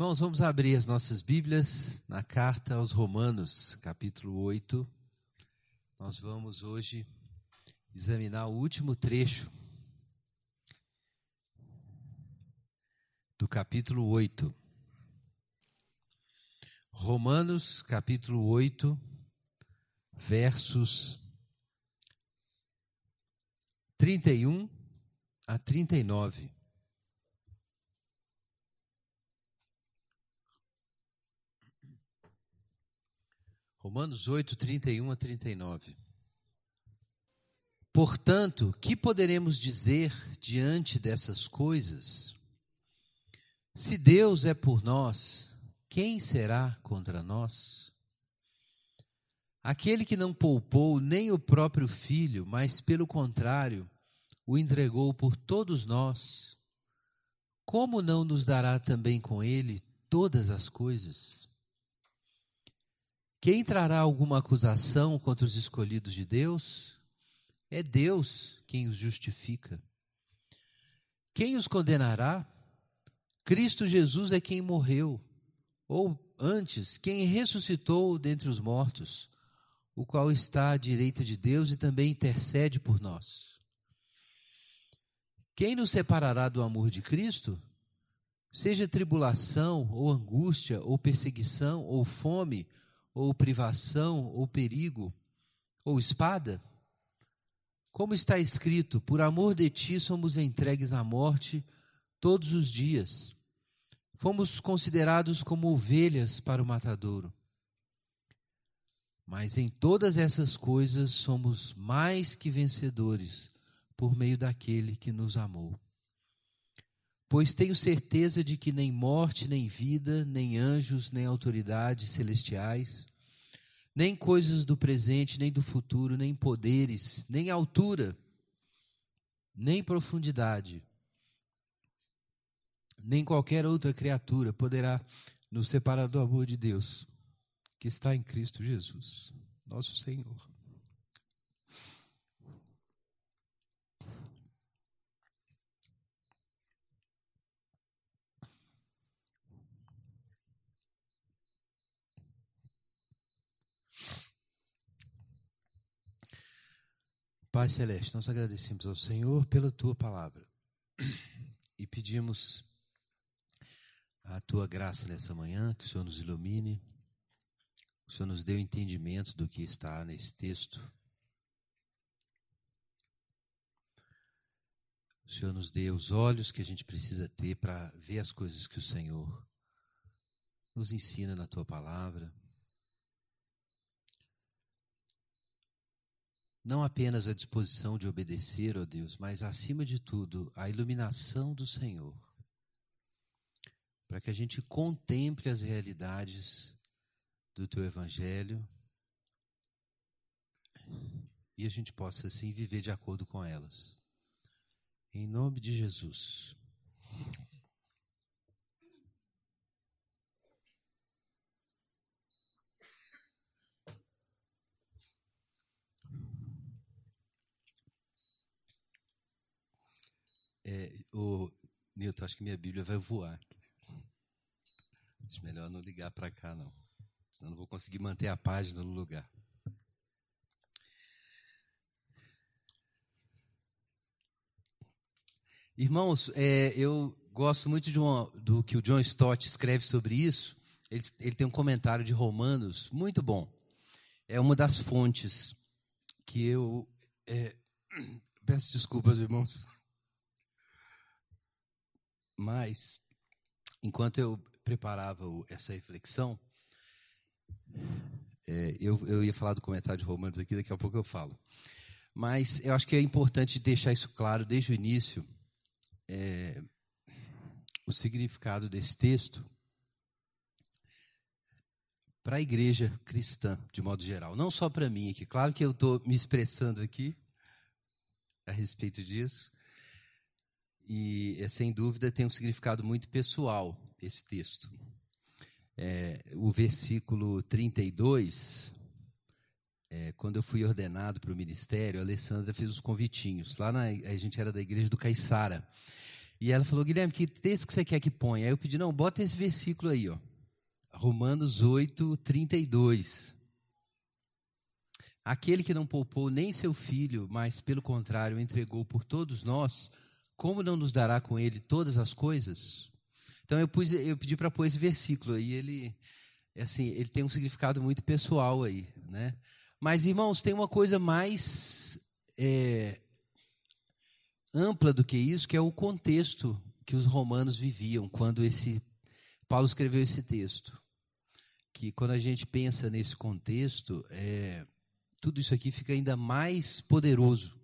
Irmãos, vamos abrir as nossas Bíblias na carta aos Romanos, capítulo 8. Nós vamos hoje examinar o último trecho do capítulo 8. Romanos, capítulo 8, versos 31 a 39. Romanos 8, 31 a 39. Portanto, que poderemos dizer diante dessas coisas? Se Deus é por nós, quem será contra nós? Aquele que não poupou nem o próprio filho, mas pelo contrário, o entregou por todos nós, como não nos dará também com ele todas as coisas? Quem trará alguma acusação contra os escolhidos de Deus? É Deus quem os justifica. Quem os condenará? Cristo Jesus é quem morreu, ou antes, quem ressuscitou dentre os mortos, o qual está à direita de Deus e também intercede por nós. Quem nos separará do amor de Cristo? Seja tribulação, ou angústia, ou perseguição, ou fome, ou privação, ou perigo, ou espada? Como está escrito, por amor de ti somos entregues à morte todos os dias. Fomos considerados como ovelhas para o matadouro. Mas em todas essas coisas somos mais que vencedores por meio daquele que nos amou. Pois tenho certeza de que nem morte, nem vida, nem anjos, nem autoridades celestiais, nem coisas do presente, nem do futuro, nem poderes, nem altura, nem profundidade, nem qualquer outra criatura poderá nos separar do amor de Deus que está em Cristo Jesus, nosso Senhor. Pai Celeste, nós agradecemos ao Senhor pela tua palavra e pedimos a tua graça nessa manhã, que o Senhor nos ilumine, que o Senhor nos dê o entendimento do que está nesse texto. O Senhor nos dê os olhos que a gente precisa ter para ver as coisas que o Senhor nos ensina na tua palavra. Não apenas a disposição de obedecer, ó Deus, mas acima de tudo, a iluminação do Senhor. Para que a gente contemple as realidades do teu evangelho e a gente possa assim viver de acordo com elas. Em nome de Jesus. É, o Nilton, acho que minha Bíblia vai voar. Acho melhor não ligar para cá, não. Senão não vou conseguir manter a página no lugar. Irmãos, é, eu gosto muito uma, do que o John Stott escreve sobre isso. Ele, ele tem um comentário de Romanos muito bom. É uma das fontes que eu. É, peço desculpas, irmãos. Mas, enquanto eu preparava essa reflexão, é, eu, eu ia falar do comentário de Romanos aqui, daqui a pouco eu falo. Mas eu acho que é importante deixar isso claro desde o início. É, o significado desse texto para a igreja cristã, de modo geral. Não só para mim aqui. Claro que eu estou me expressando aqui a respeito disso, e, é, sem dúvida, tem um significado muito pessoal esse texto. É, o versículo 32, é, quando eu fui ordenado para o ministério, a Alessandra fez os convitinhos. Lá na, a gente era da igreja do Caiçara. E ela falou, Guilherme, que texto que você quer que ponha? Aí eu pedi, não, bota esse versículo aí, ó. Romanos 8, 32. Aquele que não poupou nem seu filho, mas pelo contrário entregou por todos nós, como não nos dará com ele todas as coisas? Então eu, pus, eu pedi para pôr esse versículo aí, ele, assim, ele tem um significado muito pessoal aí, né? Mas irmãos, tem uma coisa mais é, ampla do que isso, que é o contexto que os romanos viviam quando esse Paulo escreveu esse texto. Que quando a gente pensa nesse contexto, é, tudo isso aqui fica ainda mais poderoso.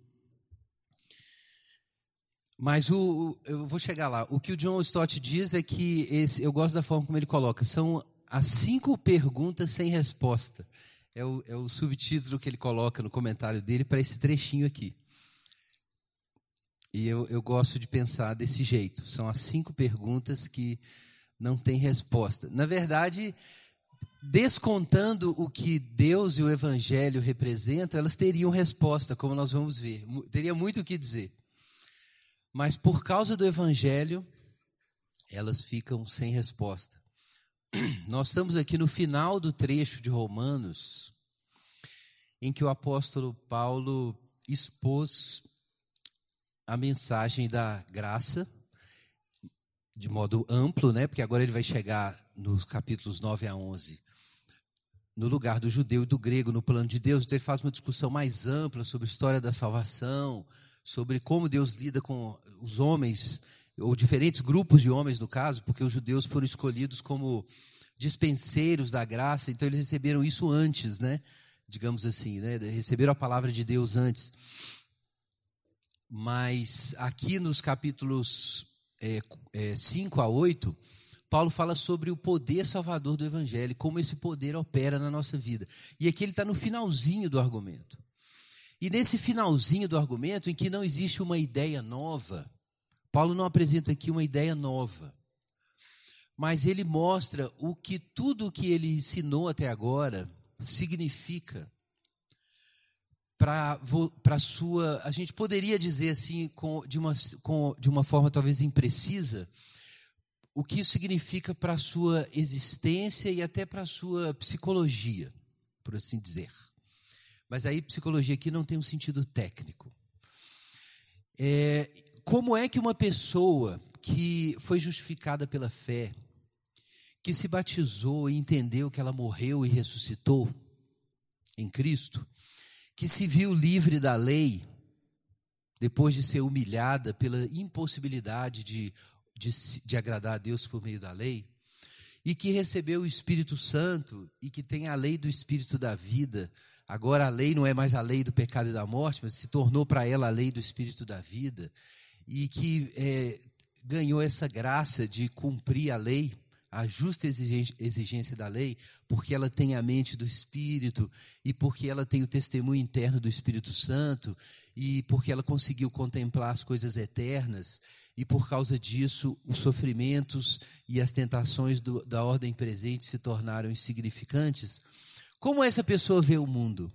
Mas o, eu vou chegar lá. O que o John Stott diz é que esse, eu gosto da forma como ele coloca. São as cinco perguntas sem resposta. É o, é o subtítulo que ele coloca no comentário dele para esse trechinho aqui. E eu, eu gosto de pensar desse jeito. São as cinco perguntas que não têm resposta. Na verdade, descontando o que Deus e o Evangelho representam, elas teriam resposta, como nós vamos ver. Teria muito o que dizer. Mas por causa do Evangelho, elas ficam sem resposta. Nós estamos aqui no final do trecho de Romanos, em que o apóstolo Paulo expôs a mensagem da graça de modo amplo, né? Porque agora ele vai chegar nos capítulos 9 a 11 no lugar do judeu e do grego no plano de Deus. Então ele faz uma discussão mais ampla sobre a história da salvação, sobre como Deus lida com os homens ou diferentes grupos de homens no caso, porque os judeus foram escolhidos como dispenseiros da graça, então eles receberam isso antes, né? Digamos assim, né? Receberam a palavra de Deus antes. Mas aqui nos capítulos é, é, 5 a 8, Paulo fala sobre o poder salvador do Evangelho, como esse poder opera na nossa vida. E aqui ele está no finalzinho do argumento. E nesse finalzinho do argumento, em que não existe uma ideia nova, Paulo não apresenta aqui uma ideia nova, mas ele mostra o que tudo o que ele ensinou até agora significa para a sua. A gente poderia dizer assim, com, de, uma, com, de uma forma talvez imprecisa, o que isso significa para a sua existência e até para a sua psicologia, por assim dizer. Mas aí, psicologia aqui não tem um sentido técnico. É, como é que uma pessoa que foi justificada pela fé, que se batizou e entendeu que ela morreu e ressuscitou em Cristo, que se viu livre da lei, depois de ser humilhada pela impossibilidade de, de, de, agradar a Deus por meio da lei, e que recebeu o Espírito Santo e que tem a lei do Espírito da vida. Agora a lei não é mais a lei do pecado e da morte, mas se tornou para ela a lei do Espírito da vida, e que é, ganhou essa graça de cumprir a lei a justa exigência da lei, porque ela tem a mente do Espírito e porque ela tem o testemunho interno do Espírito Santo e porque ela conseguiu contemplar as coisas eternas e por causa disso os sofrimentos e as tentações do, da ordem presente se tornaram insignificantes. Como essa pessoa vê o mundo?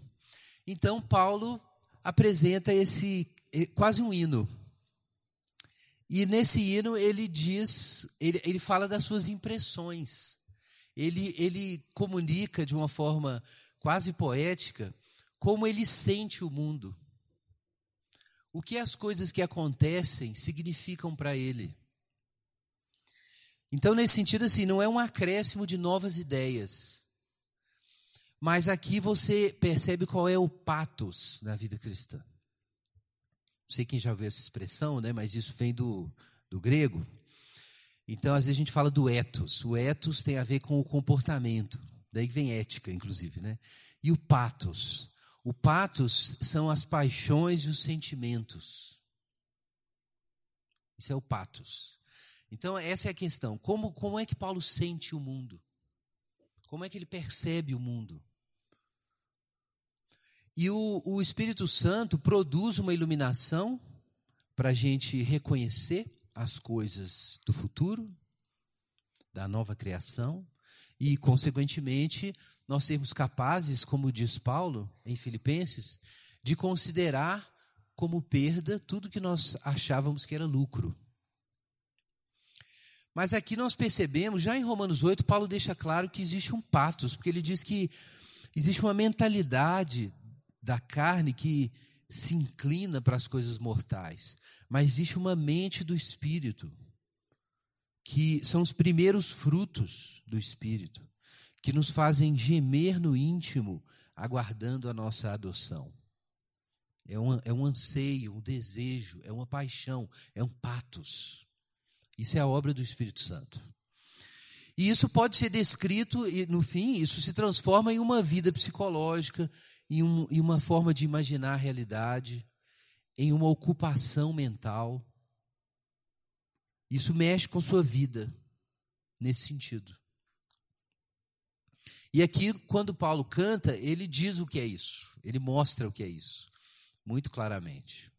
Então Paulo apresenta esse eh, quase um hino e nesse hino ele diz, ele, ele fala das suas impressões. Ele, ele comunica de uma forma quase poética como ele sente o mundo. O que as coisas que acontecem significam para ele. Então, nesse sentido, assim, não é um acréscimo de novas ideias. Mas aqui você percebe qual é o patos na vida cristã sei quem já ouviu essa expressão, né, mas isso vem do, do grego. Então, às vezes a gente fala do ethos. O ethos tem a ver com o comportamento. Daí vem ética, inclusive, né? E o patos. O patos são as paixões e os sentimentos. Isso é o patos. Então, essa é a questão. Como, como é que Paulo sente o mundo? Como é que ele percebe o mundo? E o, o Espírito Santo produz uma iluminação para a gente reconhecer as coisas do futuro, da nova criação, e, consequentemente, nós sermos capazes, como diz Paulo em Filipenses, de considerar como perda tudo que nós achávamos que era lucro. Mas aqui nós percebemos, já em Romanos 8, Paulo deixa claro que existe um patos, porque ele diz que existe uma mentalidade da carne que se inclina para as coisas mortais, mas existe uma mente do espírito, que são os primeiros frutos do espírito, que nos fazem gemer no íntimo, aguardando a nossa adoção. É um, é um anseio, um desejo, é uma paixão, é um patos. Isso é a obra do Espírito Santo. E isso pode ser descrito, e no fim, isso se transforma em uma vida psicológica, em, um, em uma forma de imaginar a realidade, em uma ocupação mental. Isso mexe com sua vida, nesse sentido. E aqui, quando Paulo canta, ele diz o que é isso, ele mostra o que é isso, muito claramente.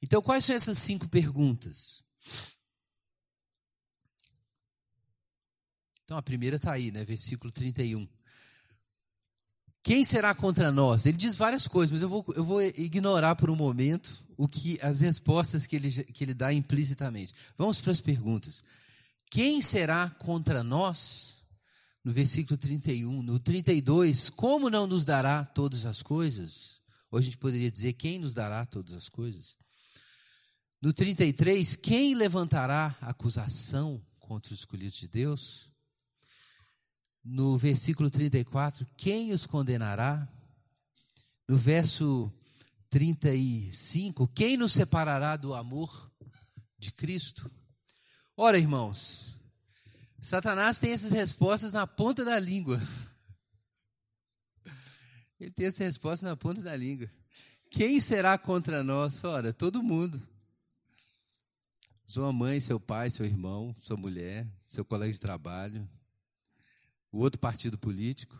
Então, quais são essas cinco perguntas? Então, a primeira está aí, né? versículo 31. Quem será contra nós? Ele diz várias coisas, mas eu vou, eu vou ignorar por um momento o que as respostas que ele, que ele dá implicitamente. Vamos para as perguntas. Quem será contra nós? No versículo 31. No 32, como não nos dará todas as coisas? Ou a gente poderia dizer, quem nos dará todas as coisas? No 33, quem levantará acusação contra os escolhidos de Deus? No versículo 34, quem os condenará? No verso 35, quem nos separará do amor de Cristo? Ora, irmãos, Satanás tem essas respostas na ponta da língua. Ele tem essa resposta na ponta da língua. Quem será contra nós? Ora, todo mundo. Sua mãe, seu pai, seu irmão, sua mulher, seu colega de trabalho, o outro partido político,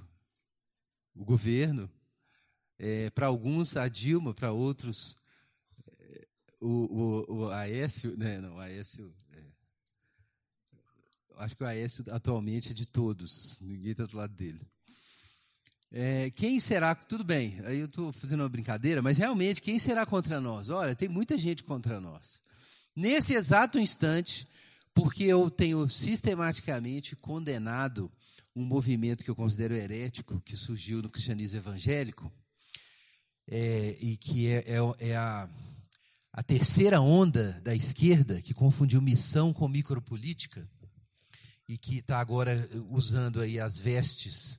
o governo, é, para alguns a Dilma, para outros é, o, o, o, Aécio, né, não, o Aécio, é, acho que o Aécio atualmente é de todos, ninguém está do lado dele. É, quem será, tudo bem, aí eu estou fazendo uma brincadeira, mas realmente quem será contra nós? Olha, tem muita gente contra nós. Nesse exato instante, porque eu tenho sistematicamente condenado um movimento que eu considero herético, que surgiu no cristianismo evangélico, é, e que é, é, é a, a terceira onda da esquerda, que confundiu missão com micropolítica, e que está agora usando aí as vestes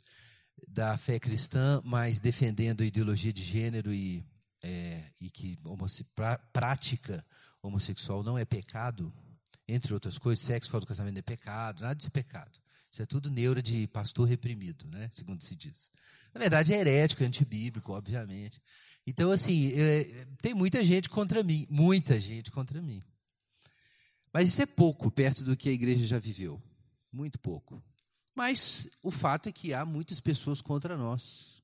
da fé cristã, mas defendendo a ideologia de gênero e, é, e que homosse, prática homossexual não é pecado, entre outras coisas, sexo fora do casamento é pecado, nada de ser pecado. Isso é tudo neura de pastor reprimido, né? segundo se diz. Na verdade, é herético, é antibíblico, obviamente. Então, assim, é, tem muita gente contra mim, muita gente contra mim. Mas isso é pouco perto do que a igreja já viveu. Muito pouco. Mas o fato é que há muitas pessoas contra nós.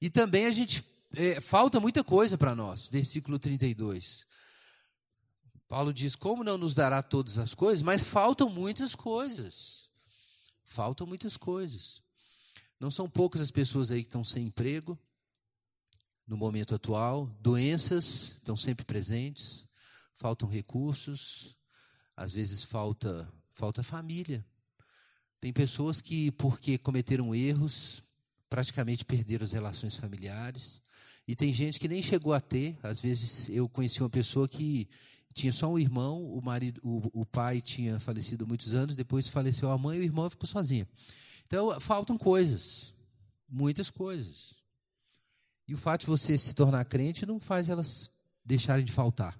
E também a gente. É, falta muita coisa para nós. Versículo 32. Paulo diz: Como não nos dará todas as coisas? Mas faltam muitas coisas. Faltam muitas coisas. Não são poucas as pessoas aí que estão sem emprego no momento atual, doenças estão sempre presentes, faltam recursos, às vezes falta falta família. Tem pessoas que porque cometeram erros, praticamente perderam as relações familiares. E tem gente que nem chegou a ter. Às vezes eu conheci uma pessoa que tinha só um irmão, o marido, o, o pai tinha falecido muitos anos, depois faleceu a mãe e o irmão ficou sozinho. Então, faltam coisas, muitas coisas. E o fato de você se tornar crente não faz elas deixarem de faltar,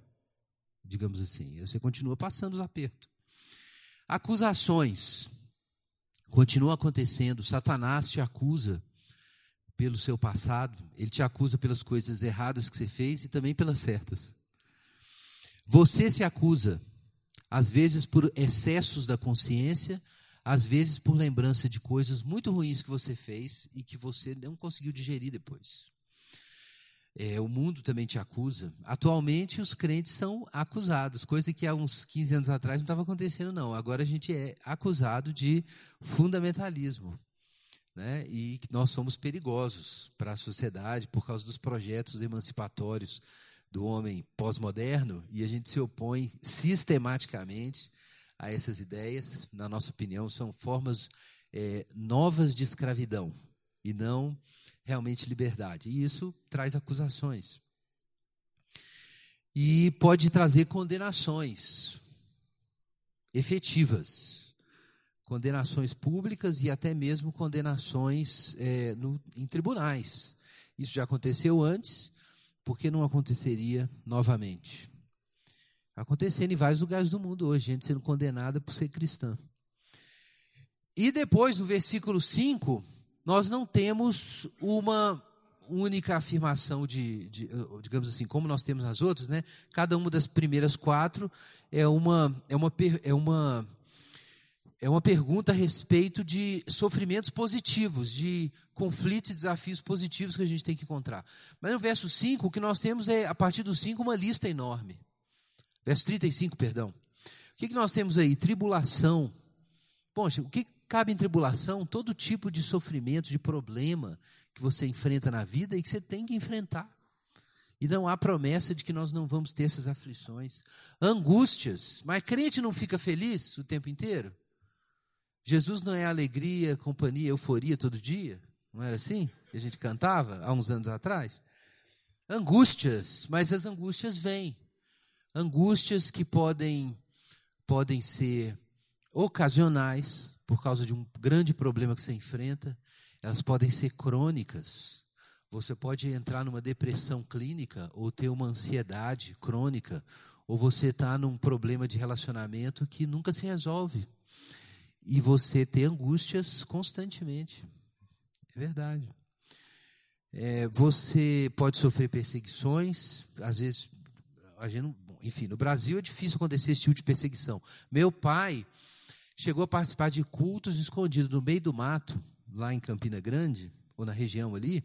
digamos assim. Você continua passando os apertos. Acusações continuam acontecendo. Satanás te acusa pelo seu passado, ele te acusa pelas coisas erradas que você fez e também pelas certas. Você se acusa, às vezes por excessos da consciência, às vezes por lembrança de coisas muito ruins que você fez e que você não conseguiu digerir depois. É, o mundo também te acusa. Atualmente, os crentes são acusados, coisa que há uns 15 anos atrás não estava acontecendo, não. Agora a gente é acusado de fundamentalismo. Né? E nós somos perigosos para a sociedade por causa dos projetos emancipatórios do homem pós-moderno e a gente se opõe sistematicamente a essas ideias, na nossa opinião, são formas é, novas de escravidão e não realmente liberdade. E isso traz acusações. E pode trazer condenações efetivas. Condenações públicas e até mesmo condenações é, no, em tribunais. Isso já aconteceu antes, porque não aconteceria novamente? Acontecendo em vários lugares do mundo hoje, gente sendo condenada por ser cristã. E depois, no versículo 5, nós não temos uma única afirmação de, de, digamos assim, como nós temos nas outras, né? Cada uma das primeiras quatro é uma é uma é uma é uma pergunta a respeito de sofrimentos positivos, de conflitos e desafios positivos que a gente tem que encontrar. Mas no verso 5, o que nós temos é, a partir do 5, uma lista enorme. Verso 35, perdão. O que, que nós temos aí? Tribulação. Poxa, o que cabe em tribulação? Todo tipo de sofrimento, de problema que você enfrenta na vida e que você tem que enfrentar. E não há promessa de que nós não vamos ter essas aflições. Angústias. Mas crente não fica feliz o tempo inteiro? Jesus não é alegria, companhia, euforia todo dia? Não era assim que a gente cantava há uns anos atrás? Angústias, mas as angústias vêm angústias que podem, podem ser ocasionais, por causa de um grande problema que você enfrenta, elas podem ser crônicas. Você pode entrar numa depressão clínica ou ter uma ansiedade crônica, ou você está num problema de relacionamento que nunca se resolve. E você ter angústias constantemente. É verdade. É, você pode sofrer perseguições, às vezes a gente não, enfim, no Brasil é difícil acontecer esse tipo de perseguição. Meu pai chegou a participar de cultos escondidos no meio do mato, lá em Campina Grande, ou na região ali,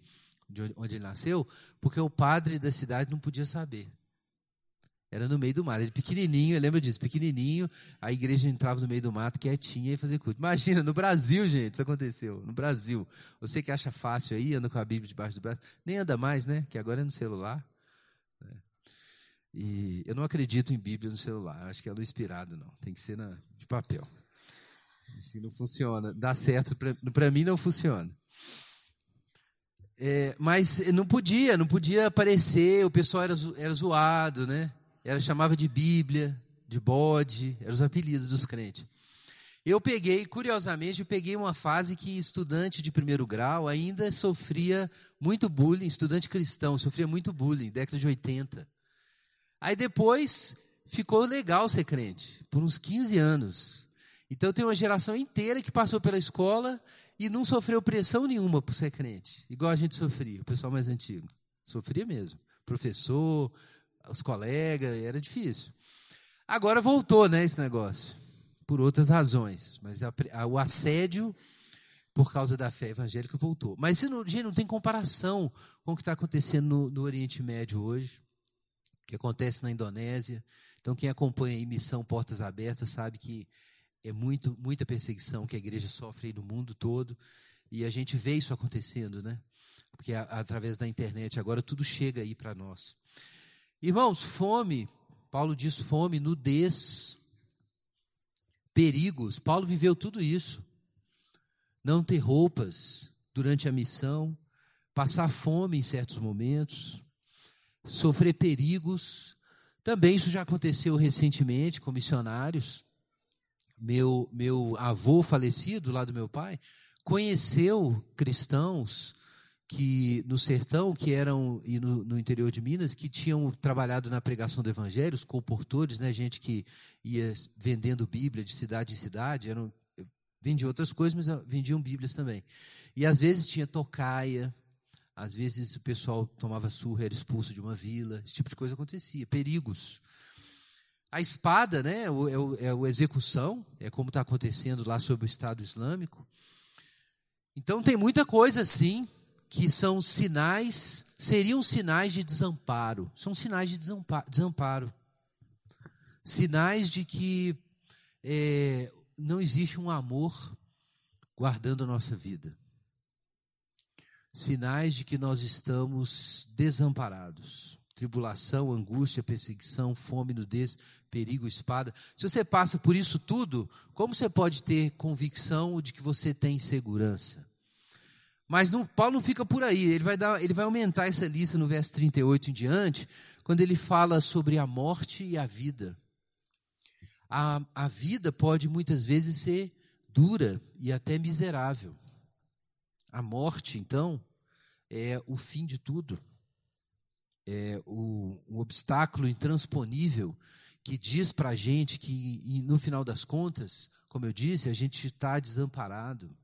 de onde ele nasceu, porque o padre da cidade não podia saber. Era no meio do mato. Ele pequenininho, eu lembro disso, pequenininho, a igreja entrava no meio do mato, quietinha, e fazia culto. Imagina, no Brasil, gente, isso aconteceu. No Brasil. Você que acha fácil aí, anda com a Bíblia debaixo do braço, nem anda mais, né? Que agora é no celular. E eu não acredito em Bíblia no celular, acho que é no inspirado, não. Tem que ser na, de papel. Assim não funciona. Dá certo, para mim não funciona. É, mas não podia, não podia aparecer, o pessoal era, era zoado, né? Era, chamava de Bíblia, de bode, eram os apelidos dos crentes. Eu peguei, curiosamente, eu peguei uma fase que estudante de primeiro grau ainda sofria muito bullying, estudante cristão, sofria muito bullying, década de 80. Aí depois ficou legal ser crente, por uns 15 anos. Então tem uma geração inteira que passou pela escola e não sofreu pressão nenhuma por ser crente, igual a gente sofria, o pessoal mais antigo. Sofria mesmo. Professor, os colegas, era difícil. Agora voltou, né, esse negócio, por outras razões, mas a, a, o assédio por causa da fé evangélica voltou. Mas não, gente, não tem comparação com o que está acontecendo no, no Oriente Médio hoje que acontece na Indonésia. Então, quem acompanha a missão Portas Abertas sabe que é muito, muita perseguição que a igreja sofre no mundo todo. E a gente vê isso acontecendo, né? Porque a, através da internet agora tudo chega aí para nós. Irmãos, fome, Paulo diz fome, nudez, perigos. Paulo viveu tudo isso. Não ter roupas durante a missão, passar fome em certos momentos, sofrer perigos. Também isso já aconteceu recentemente com missionários. Meu, meu avô falecido, lá do meu pai, conheceu cristãos que no sertão, que eram e no, no, interior de Minas, que tinham trabalhado na pregação do evangelho, os colportores, né, gente que ia vendendo Bíblia de cidade em cidade, eram vendiam outras coisas, mas vendiam Bíblias também. E às vezes tinha tocaia, às vezes o pessoal tomava surra, era expulso de uma vila, esse tipo de coisa acontecia. Perigos. A espada, né, é o, é o execução, é como está acontecendo lá sobre o Estado Islâmico. Então tem muita coisa assim que são sinais, seriam sinais de desamparo. São sinais de desamparo. Sinais de que é, não existe um amor guardando a nossa vida sinais de que nós estamos desamparados. tribulação, angústia, perseguição, fome, nudez, perigo, espada. Se você passa por isso tudo, como você pode ter convicção de que você tem segurança? Mas não, Paulo não fica por aí, ele vai, dar, ele vai aumentar essa lista no verso 38 em diante, quando ele fala sobre a morte e a vida. A, a vida pode muitas vezes ser dura e até miserável. A morte, então, é o fim de tudo é, o, um obstáculo intransponível que diz para a gente que, no final das contas, como eu disse, a gente está desamparado.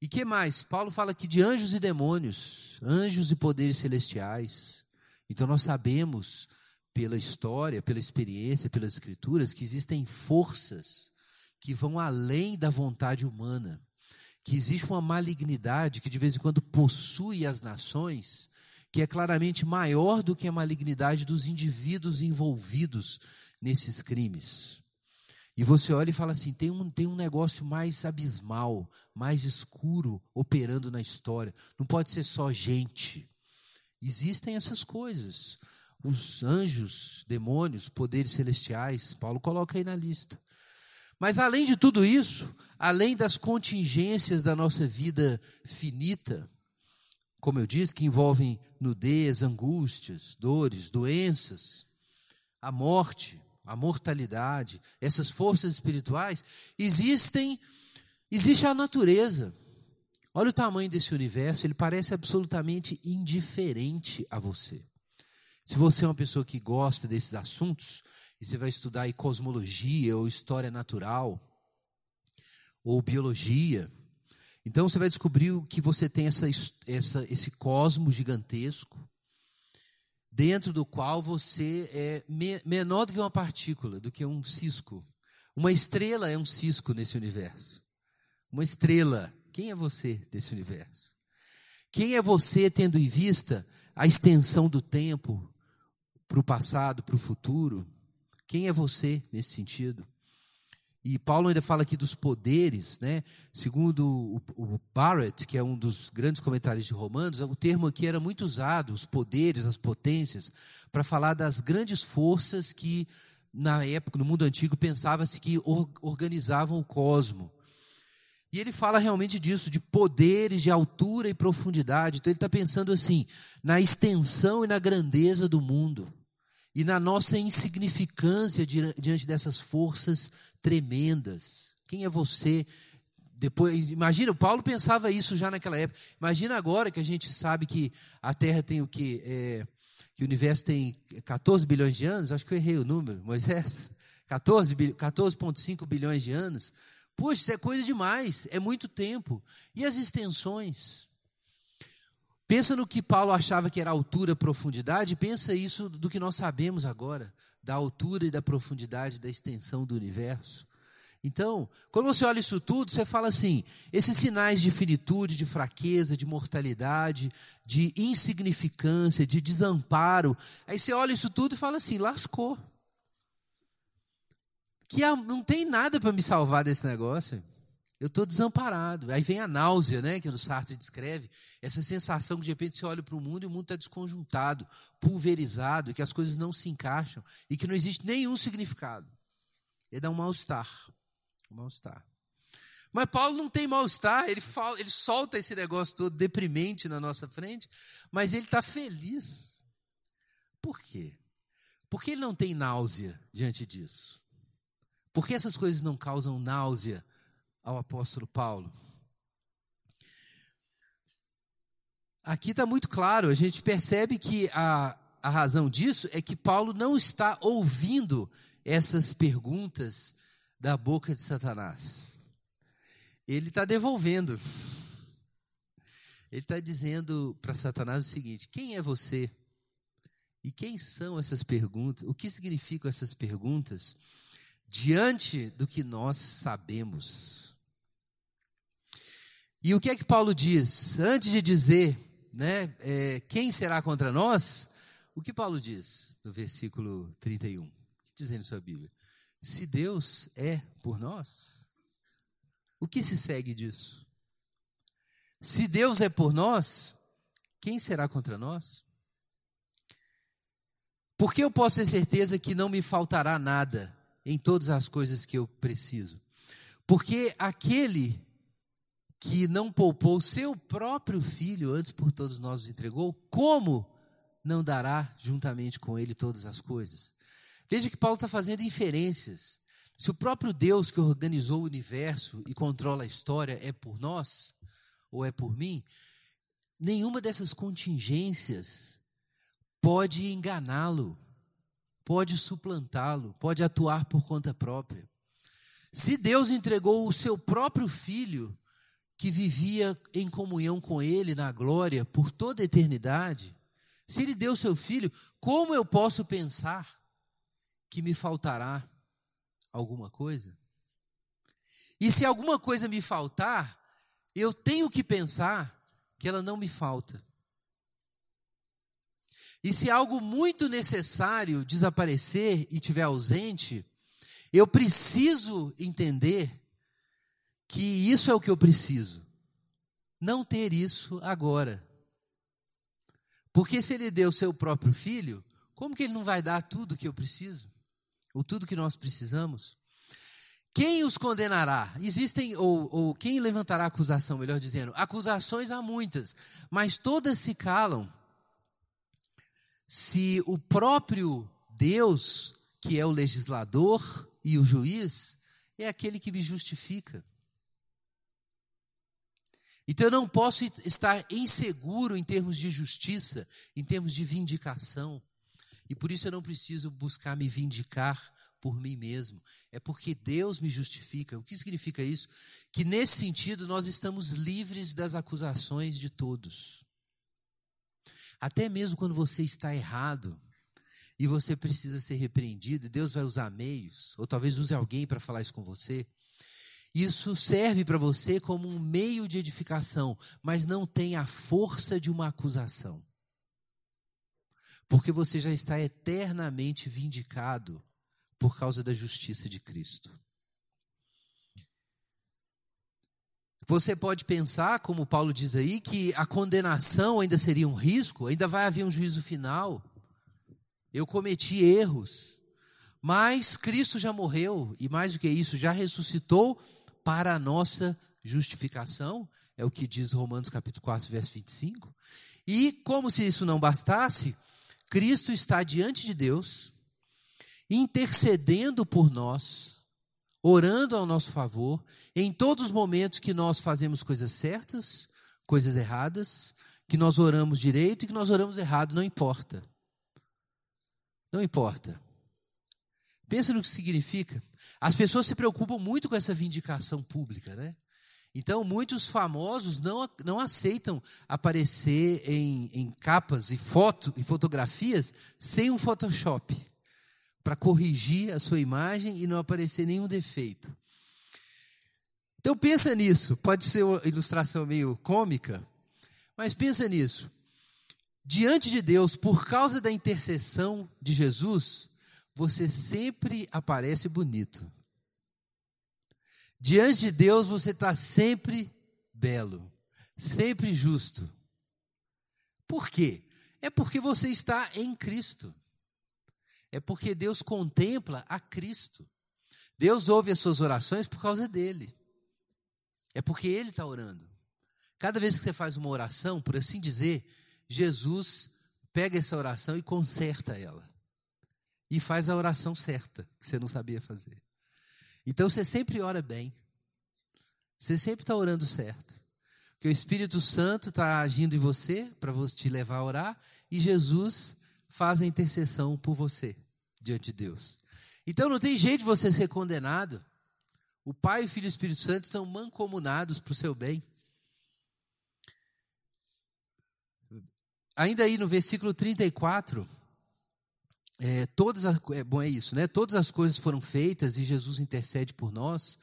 E que mais? Paulo fala aqui de anjos e demônios, anjos e poderes celestiais. Então nós sabemos pela história, pela experiência, pelas escrituras, que existem forças que vão além da vontade humana, que existe uma malignidade que de vez em quando possui as nações que é claramente maior do que a malignidade dos indivíduos envolvidos nesses crimes. E você olha e fala assim: tem um, tem um negócio mais abismal, mais escuro operando na história. Não pode ser só gente. Existem essas coisas. Os anjos, demônios, poderes celestiais, Paulo coloca aí na lista. Mas além de tudo isso, além das contingências da nossa vida finita, como eu disse, que envolvem nudez, angústias, dores, doenças, a morte, a mortalidade, essas forças espirituais, existem, existe a natureza. Olha o tamanho desse universo, ele parece absolutamente indiferente a você. Se você é uma pessoa que gosta desses assuntos, e você vai estudar aí cosmologia ou história natural, ou biologia, então você vai descobrir que você tem essa, essa, esse cosmo gigantesco, dentro do qual você é me, menor do que uma partícula, do que um cisco. Uma estrela é um cisco nesse universo. Uma estrela. Quem é você nesse universo? Quem é você tendo em vista a extensão do tempo para o passado, para o futuro? Quem é você nesse sentido? E Paulo ainda fala aqui dos poderes, né? Segundo o, o Barrett, que é um dos grandes comentários de Romanos, o termo aqui era muito usado, os poderes, as potências, para falar das grandes forças que na época, no mundo antigo, pensava-se que organizavam o cosmo. E ele fala realmente disso, de poderes de altura e profundidade. Então ele está pensando assim, na extensão e na grandeza do mundo. E na nossa insignificância diante dessas forças tremendas. Quem é você? Depois, imagina, o Paulo pensava isso já naquela época. Imagina agora que a gente sabe que a Terra tem o quê? É, que o universo tem 14 bilhões de anos, acho que eu errei o número, Moisés. 14,5 14 bilhões de anos. Poxa, isso é coisa demais, é muito tempo. E as extensões? Pensa no que Paulo achava que era altura, profundidade, pensa isso do que nós sabemos agora da altura e da profundidade da extensão do universo. Então, quando você olha isso tudo, você fala assim: esses sinais de finitude, de fraqueza, de mortalidade, de insignificância, de desamparo. Aí você olha isso tudo e fala assim: lascou. Que não tem nada para me salvar desse negócio. Eu estou desamparado. Aí vem a náusea, né, que o Sartre descreve, essa sensação que de repente você olha para o mundo e o mundo está desconjuntado, pulverizado, que as coisas não se encaixam e que não existe nenhum significado. Ele dá um mal-estar. Um mal-estar. Mas Paulo não tem mal-estar, ele, ele solta esse negócio todo deprimente na nossa frente, mas ele está feliz. Por quê? Porque ele não tem náusea diante disso. Porque essas coisas não causam náusea ao apóstolo Paulo. Aqui está muito claro, a gente percebe que a, a razão disso é que Paulo não está ouvindo essas perguntas da boca de Satanás. Ele está devolvendo. Ele está dizendo para Satanás o seguinte: quem é você? E quem são essas perguntas? O que significam essas perguntas diante do que nós sabemos? E o que é que Paulo diz? Antes de dizer né, é, quem será contra nós, o que Paulo diz no versículo 31? Dizendo sua Bíblia: Se Deus é por nós, o que se segue disso? Se Deus é por nós, quem será contra nós? Porque eu posso ter certeza que não me faltará nada em todas as coisas que eu preciso. Porque aquele que não poupou seu próprio filho, antes por todos nós os entregou, como não dará juntamente com ele todas as coisas? Veja que Paulo está fazendo inferências. Se o próprio Deus que organizou o universo e controla a história é por nós, ou é por mim, nenhuma dessas contingências pode enganá-lo, pode suplantá-lo, pode atuar por conta própria. Se Deus entregou o seu próprio filho, que vivia em comunhão com ele na glória por toda a eternidade, se ele deu seu filho, como eu posso pensar que me faltará alguma coisa? E se alguma coisa me faltar, eu tenho que pensar que ela não me falta. E se algo muito necessário desaparecer e estiver ausente, eu preciso entender que isso é o que eu preciso. Não ter isso agora. Porque se ele deu seu próprio filho, como que ele não vai dar tudo que eu preciso? Ou tudo que nós precisamos? Quem os condenará? Existem, ou, ou quem levantará acusação, melhor dizendo? Acusações há muitas, mas todas se calam. Se o próprio Deus, que é o legislador e o juiz, é aquele que me justifica. Então eu não posso estar inseguro em termos de justiça, em termos de vindicação. E por isso eu não preciso buscar me vindicar por mim mesmo. É porque Deus me justifica. O que significa isso? Que nesse sentido nós estamos livres das acusações de todos. Até mesmo quando você está errado e você precisa ser repreendido, Deus vai usar meios, ou talvez use alguém para falar isso com você. Isso serve para você como um meio de edificação, mas não tem a força de uma acusação. Porque você já está eternamente vindicado por causa da justiça de Cristo. Você pode pensar, como Paulo diz aí, que a condenação ainda seria um risco, ainda vai haver um juízo final. Eu cometi erros, mas Cristo já morreu, e mais do que isso, já ressuscitou para a nossa justificação, é o que diz Romanos capítulo 4, verso 25. E como se isso não bastasse, Cristo está diante de Deus, intercedendo por nós, orando ao nosso favor, em todos os momentos que nós fazemos coisas certas, coisas erradas, que nós oramos direito e que nós oramos errado, não importa. Não importa. Pensa no que significa. As pessoas se preocupam muito com essa vindicação pública, né? Então, muitos famosos não, não aceitam aparecer em, em capas e foto e fotografias sem um Photoshop para corrigir a sua imagem e não aparecer nenhum defeito. Então pensa nisso. Pode ser uma ilustração meio cômica, mas pensa nisso. Diante de Deus, por causa da intercessão de Jesus, você sempre aparece bonito. Diante de Deus você está sempre belo, sempre justo. Por quê? É porque você está em Cristo. É porque Deus contempla a Cristo. Deus ouve as suas orações por causa dele. É porque ele está orando. Cada vez que você faz uma oração, por assim dizer, Jesus pega essa oração e conserta ela. E faz a oração certa, que você não sabia fazer. Então você sempre ora bem. Você sempre está orando certo. Porque o Espírito Santo está agindo em você para te levar a orar e Jesus faz a intercessão por você diante de Deus. Então não tem jeito de você ser condenado. O Pai, o Filho e o Espírito Santo estão mancomunados para o seu bem. Ainda aí no versículo 34, é, todas as, é, bom, é isso, né? Todas as coisas foram feitas e Jesus intercede por nós.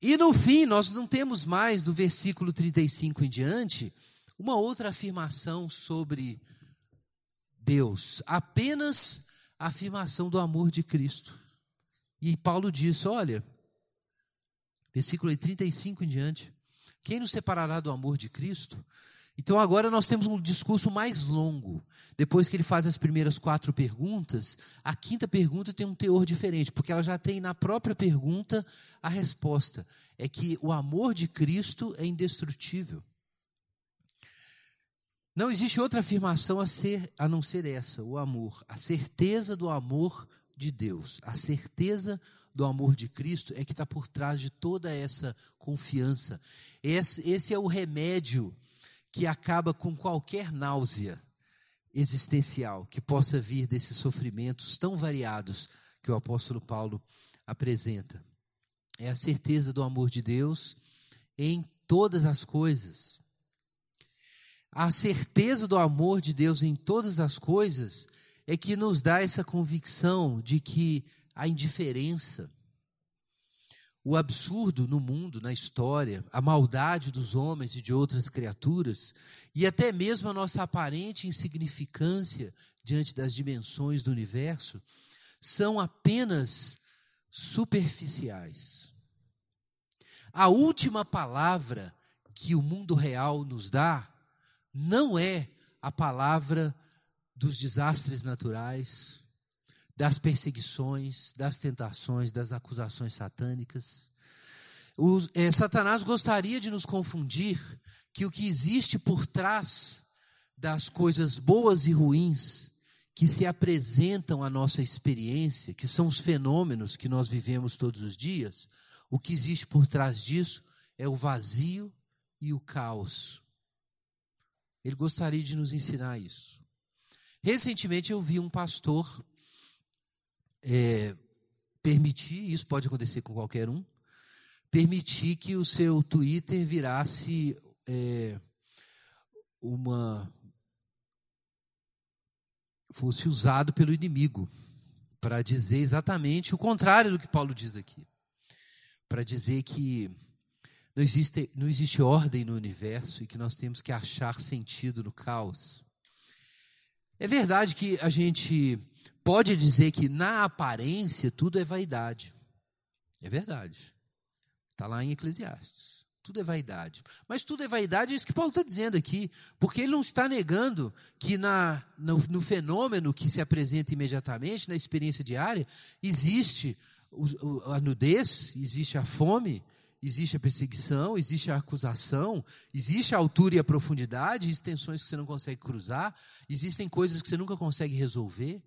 E no fim, nós não temos mais, do versículo 35 em diante, uma outra afirmação sobre Deus, apenas a afirmação do amor de Cristo. E Paulo diz: olha, versículo 35 em diante: quem nos separará do amor de Cristo? Então agora nós temos um discurso mais longo. Depois que ele faz as primeiras quatro perguntas, a quinta pergunta tem um teor diferente, porque ela já tem na própria pergunta a resposta. É que o amor de Cristo é indestrutível. Não existe outra afirmação a, ser, a não ser essa, o amor. A certeza do amor de Deus, a certeza do amor de Cristo é que está por trás de toda essa confiança. Esse, esse é o remédio que acaba com qualquer náusea existencial que possa vir desses sofrimentos tão variados que o apóstolo Paulo apresenta. É a certeza do amor de Deus em todas as coisas. A certeza do amor de Deus em todas as coisas é que nos dá essa convicção de que a indiferença, o absurdo no mundo, na história, a maldade dos homens e de outras criaturas, e até mesmo a nossa aparente insignificância diante das dimensões do universo, são apenas superficiais. A última palavra que o mundo real nos dá não é a palavra dos desastres naturais, das perseguições, das tentações, das acusações satânicas. O, é, Satanás gostaria de nos confundir que o que existe por trás das coisas boas e ruins que se apresentam à nossa experiência, que são os fenômenos que nós vivemos todos os dias, o que existe por trás disso é o vazio e o caos. Ele gostaria de nos ensinar isso. Recentemente eu vi um pastor é, permitir, isso pode acontecer com qualquer um, permitir que o seu Twitter virasse é, uma. fosse usado pelo inimigo para dizer exatamente o contrário do que Paulo diz aqui. Para dizer que não existe, não existe ordem no universo e que nós temos que achar sentido no caos. É verdade que a gente pode dizer que na aparência tudo é vaidade. É verdade. Está lá em Eclesiastes. Tudo é vaidade. Mas tudo é vaidade, é isso que Paulo está dizendo aqui. Porque ele não está negando que na, no, no fenômeno que se apresenta imediatamente, na experiência diária, existe a nudez, existe a fome, existe a perseguição, existe a acusação, existe a altura e a profundidade, extensões que você não consegue cruzar, existem coisas que você nunca consegue resolver.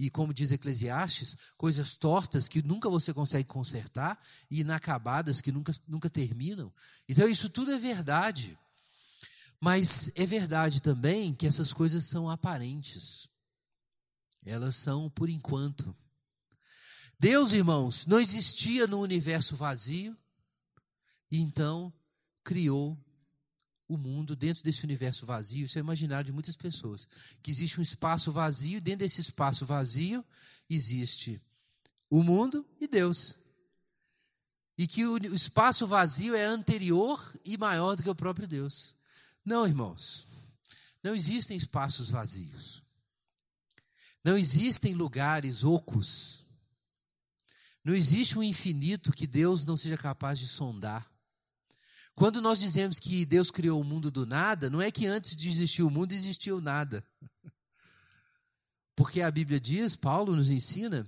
E como diz Eclesiastes, coisas tortas que nunca você consegue consertar e inacabadas que nunca, nunca terminam. Então, isso tudo é verdade. Mas é verdade também que essas coisas são aparentes. Elas são por enquanto. Deus, irmãos, não existia no universo vazio, e então criou o mundo dentro desse universo vazio. Isso é imaginário de muitas pessoas. Que existe um espaço vazio, e dentro desse espaço vazio existe o mundo e Deus. E que o espaço vazio é anterior e maior do que o próprio Deus. Não, irmãos. Não existem espaços vazios. Não existem lugares ocos. Não existe um infinito que Deus não seja capaz de sondar. Quando nós dizemos que Deus criou o mundo do nada, não é que antes de existir o mundo existiu nada. Porque a Bíblia diz, Paulo nos ensina,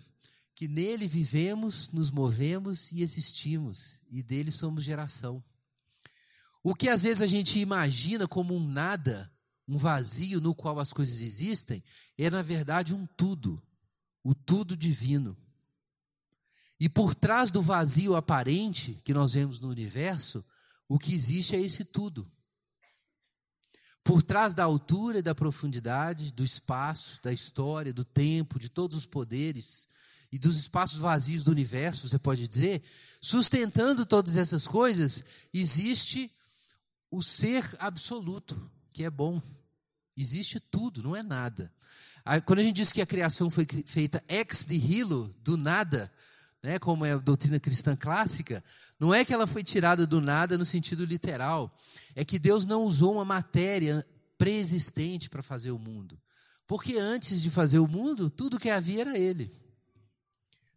que nele vivemos, nos movemos e existimos, e dele somos geração. O que às vezes a gente imagina como um nada, um vazio no qual as coisas existem, é na verdade um tudo, o tudo divino. E por trás do vazio aparente que nós vemos no universo, o que existe é esse tudo. Por trás da altura e da profundidade, do espaço, da história, do tempo, de todos os poderes e dos espaços vazios do universo, você pode dizer, sustentando todas essas coisas, existe o ser absoluto, que é bom. Existe tudo, não é nada. Quando a gente diz que a criação foi feita ex nihilo, do nada, né, como é a doutrina cristã clássica, não é que ela foi tirada do nada no sentido literal, é que Deus não usou uma matéria pré-existente para fazer o mundo. Porque antes de fazer o mundo, tudo que havia era Ele.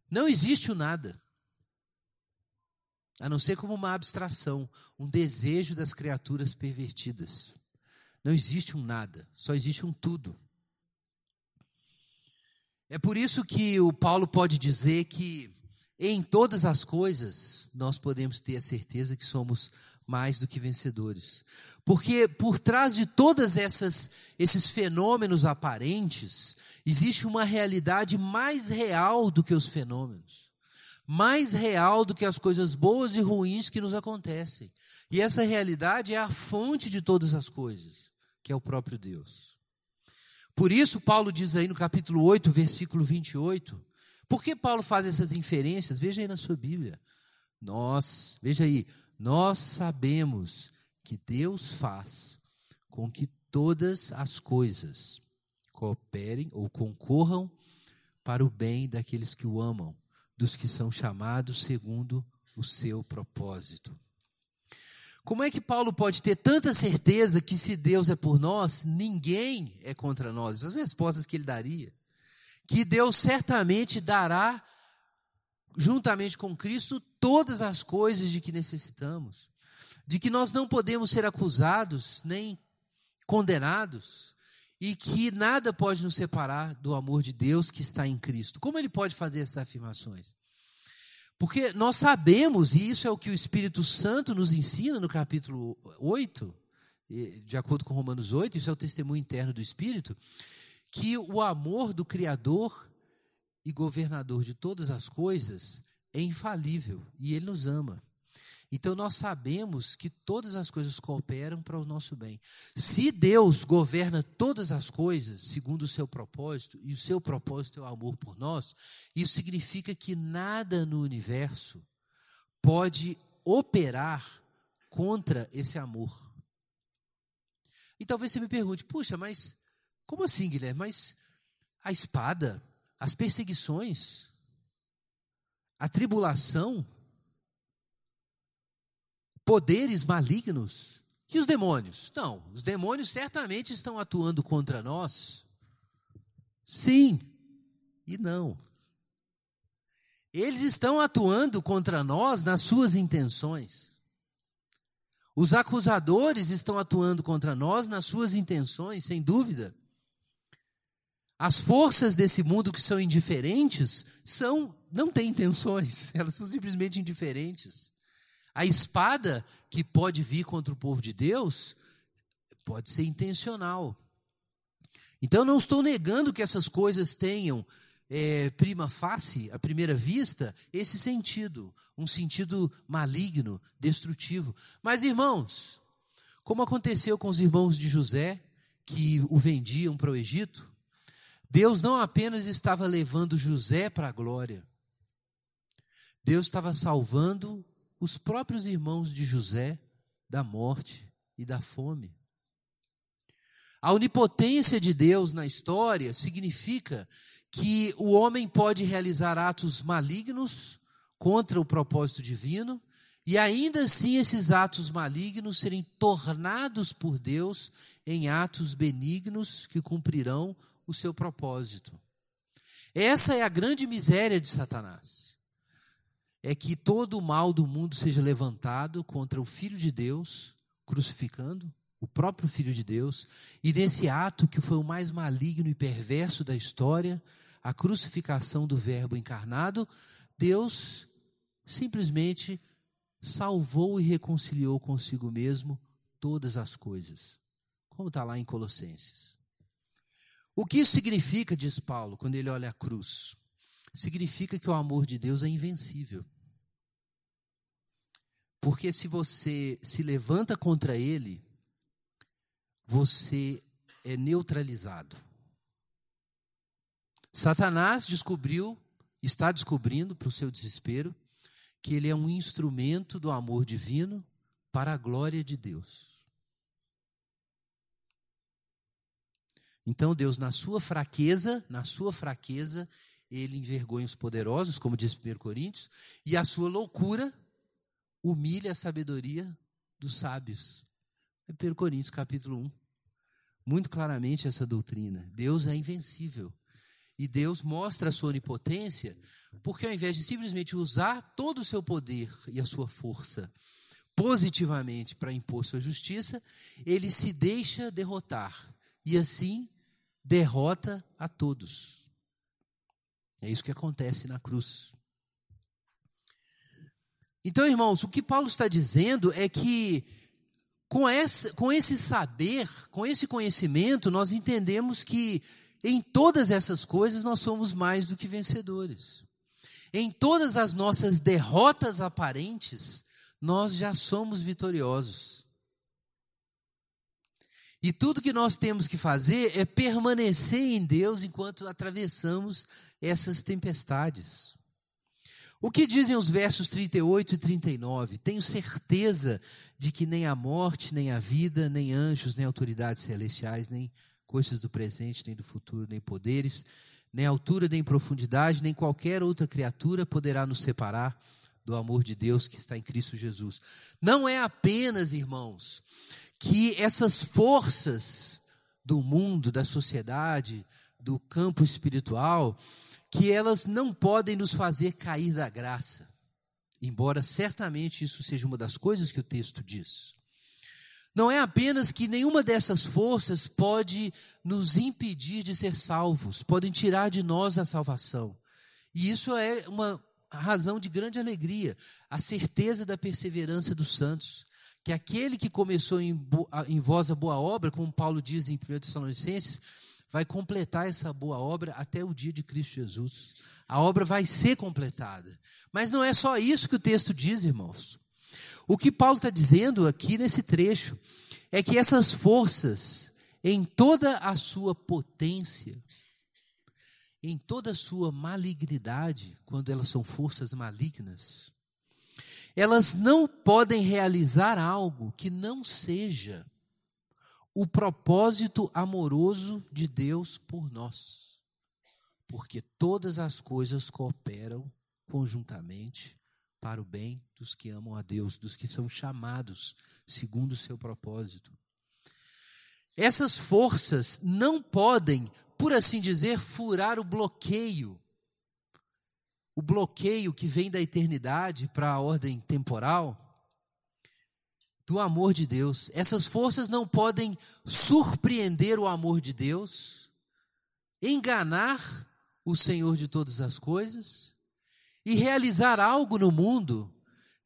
Não existe o nada. A não ser como uma abstração, um desejo das criaturas pervertidas. Não existe um nada, só existe um tudo. É por isso que o Paulo pode dizer que em todas as coisas nós podemos ter a certeza que somos mais do que vencedores. Porque por trás de todas essas esses fenômenos aparentes, existe uma realidade mais real do que os fenômenos. Mais real do que as coisas boas e ruins que nos acontecem. E essa realidade é a fonte de todas as coisas, que é o próprio Deus. Por isso, Paulo diz aí no capítulo 8, versículo 28. Por que Paulo faz essas inferências? Veja aí na sua Bíblia. Nós, veja aí, nós sabemos que Deus faz com que todas as coisas cooperem ou concorram para o bem daqueles que o amam, dos que são chamados segundo o seu propósito. Como é que Paulo pode ter tanta certeza que se Deus é por nós, ninguém é contra nós? As respostas que ele daria. Que Deus certamente dará, juntamente com Cristo, todas as coisas de que necessitamos. De que nós não podemos ser acusados nem condenados. E que nada pode nos separar do amor de Deus que está em Cristo. Como ele pode fazer essas afirmações? Porque nós sabemos, e isso é o que o Espírito Santo nos ensina no capítulo 8, de acordo com Romanos 8, isso é o testemunho interno do Espírito, que o amor do Criador e governador de todas as coisas é infalível e ele nos ama. Então nós sabemos que todas as coisas cooperam para o nosso bem. Se Deus governa todas as coisas segundo o seu propósito, e o seu propósito é o amor por nós, isso significa que nada no universo pode operar contra esse amor. E talvez você me pergunte, puxa, mas como assim, Guilherme? Mas a espada, as perseguições, a tribulação, poderes malignos. E os demônios? Não, os demônios certamente estão atuando contra nós. Sim e não. Eles estão atuando contra nós nas suas intenções. Os acusadores estão atuando contra nós nas suas intenções, sem dúvida. As forças desse mundo que são indiferentes são não têm intenções, elas são simplesmente indiferentes. A espada que pode vir contra o povo de Deus pode ser intencional. Então, não estou negando que essas coisas tenham, é, prima face, à primeira vista, esse sentido, um sentido maligno, destrutivo. Mas, irmãos, como aconteceu com os irmãos de José, que o vendiam para o Egito, Deus não apenas estava levando José para a glória, Deus estava salvando os próprios irmãos de José da morte e da fome. A onipotência de Deus na história significa que o homem pode realizar atos malignos contra o propósito divino e ainda assim esses atos malignos serem tornados por Deus em atos benignos que cumprirão o seu propósito. Essa é a grande miséria de Satanás é que todo o mal do mundo seja levantado contra o Filho de Deus, crucificando o próprio Filho de Deus, e nesse ato que foi o mais maligno e perverso da história, a crucificação do Verbo encarnado, Deus simplesmente salvou e reconciliou consigo mesmo todas as coisas, como está lá em Colossenses. O que isso significa, diz Paulo, quando ele olha a cruz? Significa que o amor de Deus é invencível. Porque se você se levanta contra ele, você é neutralizado. Satanás descobriu, está descobrindo para o seu desespero, que ele é um instrumento do amor divino para a glória de Deus. Então Deus, na sua fraqueza, na sua fraqueza, ele envergonha os poderosos, como diz 1 Coríntios, e a sua loucura humilha a sabedoria dos sábios. É 1 Coríntios capítulo 1. Muito claramente essa doutrina. Deus é invencível. E Deus mostra a sua onipotência, porque ao invés de simplesmente usar todo o seu poder e a sua força positivamente para impor sua justiça, ele se deixa derrotar e assim derrota a todos. É isso que acontece na cruz. Então, irmãos, o que Paulo está dizendo é que com, essa, com esse saber, com esse conhecimento, nós entendemos que em todas essas coisas nós somos mais do que vencedores. Em todas as nossas derrotas aparentes, nós já somos vitoriosos. E tudo que nós temos que fazer é permanecer em Deus enquanto atravessamos essas tempestades. O que dizem os versos 38 e 39? Tenho certeza de que nem a morte, nem a vida, nem anjos, nem autoridades celestiais, nem coisas do presente, nem do futuro, nem poderes, nem altura, nem profundidade, nem qualquer outra criatura poderá nos separar do amor de Deus que está em Cristo Jesus. Não é apenas, irmãos, que essas forças do mundo, da sociedade, do campo espiritual, que elas não podem nos fazer cair da graça. Embora certamente isso seja uma das coisas que o texto diz. Não é apenas que nenhuma dessas forças pode nos impedir de ser salvos, podem tirar de nós a salvação. E isso é uma razão de grande alegria, a certeza da perseverança dos santos. Que aquele que começou em, em vós a boa obra, como Paulo diz em 1 Tessalonicenses, vai completar essa boa obra até o dia de Cristo Jesus. A obra vai ser completada. Mas não é só isso que o texto diz, irmãos. O que Paulo está dizendo aqui nesse trecho é que essas forças, em toda a sua potência, em toda a sua malignidade, quando elas são forças malignas, elas não podem realizar algo que não seja o propósito amoroso de Deus por nós. Porque todas as coisas cooperam conjuntamente para o bem dos que amam a Deus, dos que são chamados segundo o seu propósito. Essas forças não podem, por assim dizer, furar o bloqueio. O bloqueio que vem da eternidade para a ordem temporal do amor de Deus. Essas forças não podem surpreender o amor de Deus, enganar o Senhor de todas as coisas e realizar algo no mundo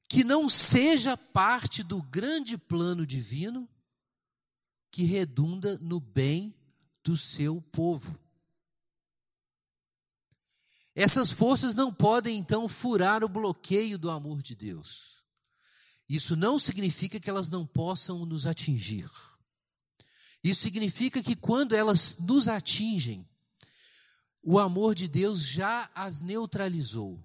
que não seja parte do grande plano divino que redunda no bem do seu povo. Essas forças não podem então furar o bloqueio do amor de Deus. Isso não significa que elas não possam nos atingir. Isso significa que quando elas nos atingem, o amor de Deus já as neutralizou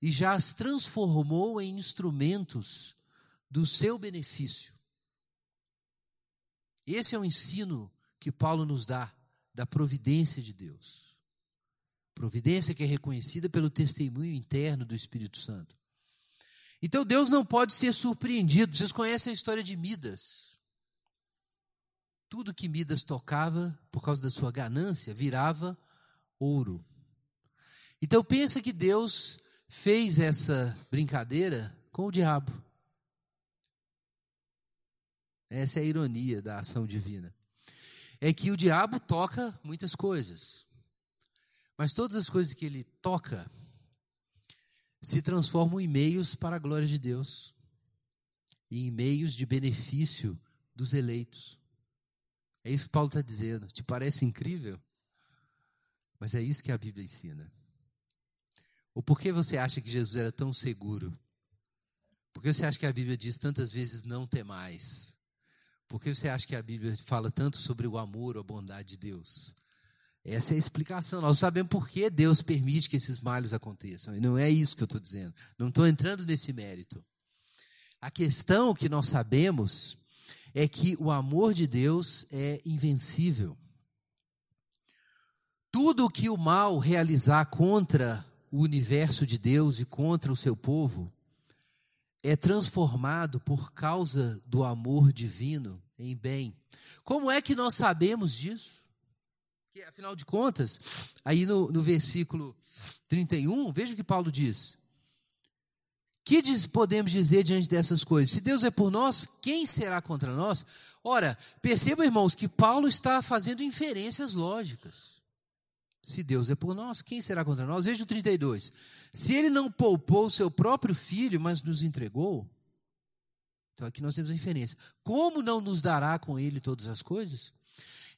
e já as transformou em instrumentos do seu benefício. Esse é o ensino que Paulo nos dá da providência de Deus. Providência que é reconhecida pelo testemunho interno do Espírito Santo. Então Deus não pode ser surpreendido. Vocês conhecem a história de Midas. Tudo que Midas tocava, por causa da sua ganância, virava ouro. Então pensa que Deus fez essa brincadeira com o diabo. Essa é a ironia da ação divina. É que o diabo toca muitas coisas. Mas todas as coisas que ele toca se transformam em meios para a glória de Deus e em meios de benefício dos eleitos. É isso que Paulo está dizendo. Te parece incrível? Mas é isso que a Bíblia ensina. Ou por que você acha que Jesus era tão seguro? Por que você acha que a Bíblia diz tantas vezes não temais? Por que você acha que a Bíblia fala tanto sobre o amor a bondade de Deus? Essa é a explicação. Nós sabemos por que Deus permite que esses males aconteçam. E não é isso que eu estou dizendo. Não estou entrando nesse mérito. A questão que nós sabemos é que o amor de Deus é invencível. Tudo o que o mal realizar contra o universo de Deus e contra o seu povo, é transformado por causa do amor divino em bem. Como é que nós sabemos disso? Que, afinal de contas, aí no, no versículo 31, veja o que Paulo diz: que podemos dizer diante dessas coisas? Se Deus é por nós, quem será contra nós? Ora, percebam, irmãos, que Paulo está fazendo inferências lógicas. Se Deus é por nós, quem será contra nós? Veja o 32. Se ele não poupou o seu próprio filho, mas nos entregou. Então aqui nós temos a inferência. Como não nos dará com ele todas as coisas?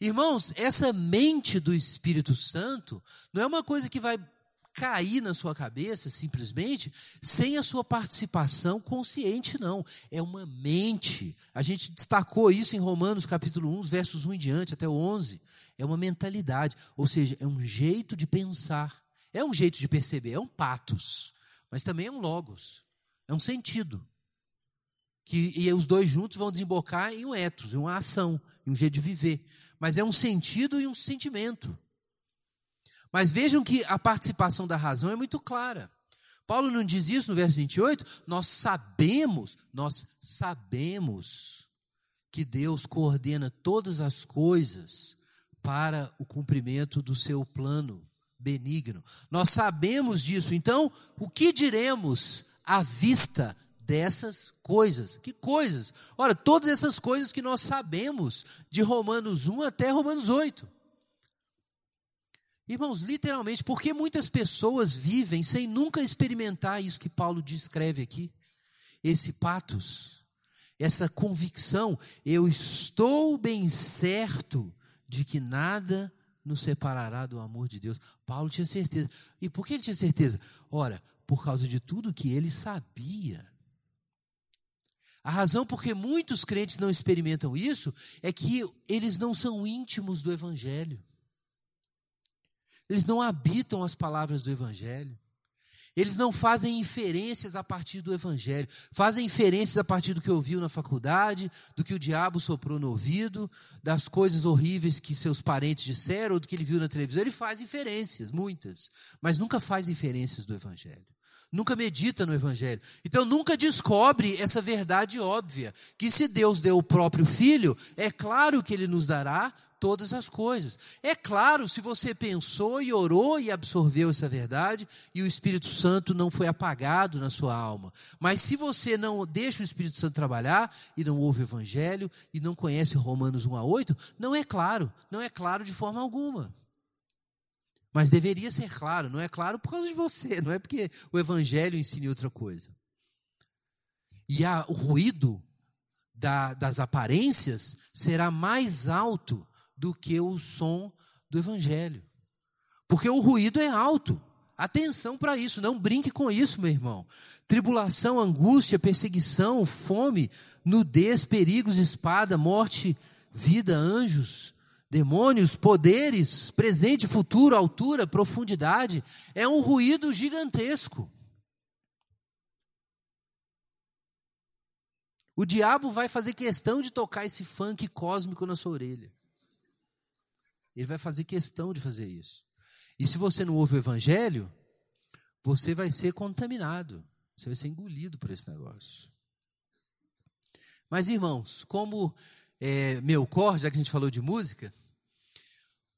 Irmãos, essa mente do Espírito Santo não é uma coisa que vai cair na sua cabeça simplesmente sem a sua participação consciente, não. É uma mente. A gente destacou isso em Romanos capítulo 1, versos 1 em diante, até o 11. É uma mentalidade, ou seja, é um jeito de pensar. É um jeito de perceber, é um patos, mas também é um logos, é um sentido. Que, e os dois juntos vão desembocar em um ethos, em uma ação, em um jeito de viver. Mas é um sentido e um sentimento. Mas vejam que a participação da razão é muito clara. Paulo não diz isso no verso 28? Nós sabemos, nós sabemos que Deus coordena todas as coisas para o cumprimento do seu plano benigno. Nós sabemos disso. Então, o que diremos à vista dessas coisas? Que coisas? Ora, todas essas coisas que nós sabemos de Romanos 1 até Romanos 8. Irmãos, literalmente, porque muitas pessoas vivem sem nunca experimentar isso que Paulo descreve aqui? Esse patos, essa convicção, eu estou bem certo de que nada nos separará do amor de Deus. Paulo tinha certeza. E por que ele tinha certeza? Ora, por causa de tudo que ele sabia. A razão por que muitos crentes não experimentam isso é que eles não são íntimos do Evangelho. Eles não habitam as palavras do Evangelho. Eles não fazem inferências a partir do Evangelho, fazem inferências a partir do que ouviu na faculdade, do que o diabo soprou no ouvido, das coisas horríveis que seus parentes disseram, ou do que ele viu na televisão. Ele faz inferências, muitas, mas nunca faz inferências do Evangelho. Nunca medita no Evangelho. Então nunca descobre essa verdade óbvia: que se Deus deu o próprio Filho, é claro que Ele nos dará todas as coisas. É claro, se você pensou e orou e absorveu essa verdade e o Espírito Santo não foi apagado na sua alma. Mas se você não deixa o Espírito Santo trabalhar e não ouve o Evangelho e não conhece Romanos 1 a 8, não é claro, não é claro de forma alguma. Mas deveria ser claro, não é claro por causa de você, não é porque o Evangelho ensine outra coisa. E a, o ruído da, das aparências será mais alto do que o som do evangelho. Porque o ruído é alto. Atenção para isso, não brinque com isso, meu irmão. Tribulação, angústia, perseguição, fome, nudez, perigos, espada, morte, vida, anjos, demônios, poderes, presente, futuro, altura, profundidade. É um ruído gigantesco. O diabo vai fazer questão de tocar esse funk cósmico na sua orelha. Ele vai fazer questão de fazer isso. E se você não ouve o evangelho, você vai ser contaminado. Você vai ser engolido por esse negócio. Mas, irmãos, como é, Melkor, já que a gente falou de música,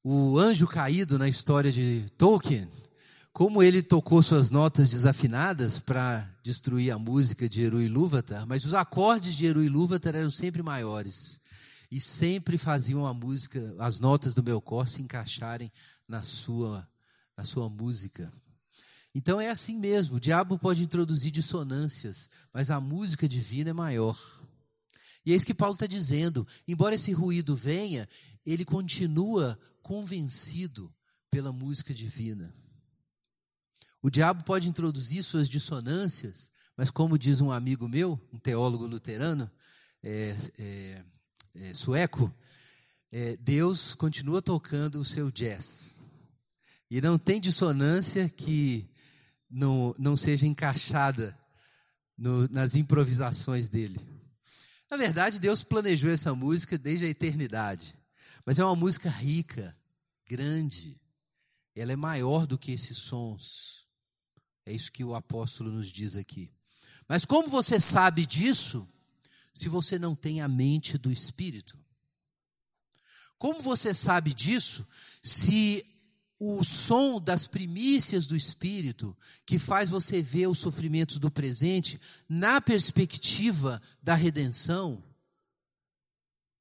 o anjo caído na história de Tolkien, como ele tocou suas notas desafinadas para destruir a música de Eru Ilúvatar, mas os acordes de Eru Ilúvatar eram sempre maiores e sempre faziam a música, as notas do meu cor se encaixarem na sua, na sua música. Então é assim mesmo, o diabo pode introduzir dissonâncias, mas a música divina é maior. E é isso que Paulo está dizendo. Embora esse ruído venha, ele continua convencido pela música divina. O diabo pode introduzir suas dissonâncias, mas como diz um amigo meu, um teólogo luterano, é, é, é, sueco, é, Deus continua tocando o seu jazz. E não tem dissonância que não, não seja encaixada no, nas improvisações dele. Na verdade, Deus planejou essa música desde a eternidade. Mas é uma música rica, grande. Ela é maior do que esses sons. É isso que o apóstolo nos diz aqui. Mas como você sabe disso? se você não tem a mente do Espírito? Como você sabe disso se o som das primícias do Espírito, que faz você ver os sofrimentos do presente na perspectiva da redenção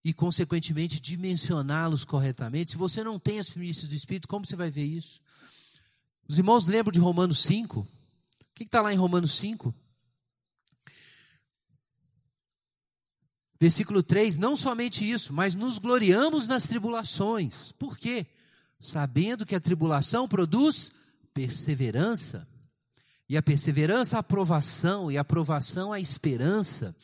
e, consequentemente, dimensioná-los corretamente. Se você não tem as primícias do Espírito, como você vai ver isso? Os irmãos lembram de Romanos 5? O que está lá em Romanos 5? Versículo 3: Não somente isso, mas nos gloriamos nas tribulações. Por quê? Sabendo que a tribulação produz perseverança. E a perseverança, a aprovação, e a aprovação, a esperança.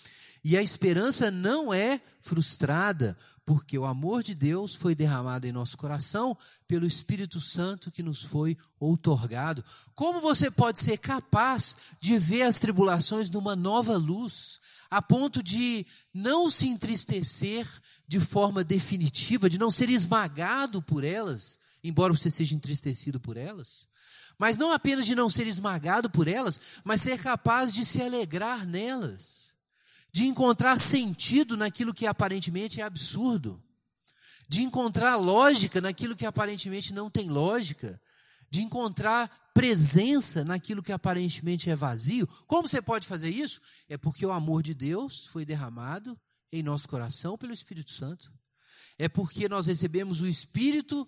E a esperança não é frustrada, porque o amor de Deus foi derramado em nosso coração pelo Espírito Santo que nos foi outorgado. Como você pode ser capaz de ver as tribulações numa nova luz? a ponto de não se entristecer de forma definitiva, de não ser esmagado por elas, embora você seja entristecido por elas. Mas não apenas de não ser esmagado por elas, mas ser capaz de se alegrar nelas, de encontrar sentido naquilo que aparentemente é absurdo, de encontrar lógica naquilo que aparentemente não tem lógica, de encontrar presença naquilo que aparentemente é vazio. Como você pode fazer isso? É porque o amor de Deus foi derramado em nosso coração pelo Espírito Santo. É porque nós recebemos o Espírito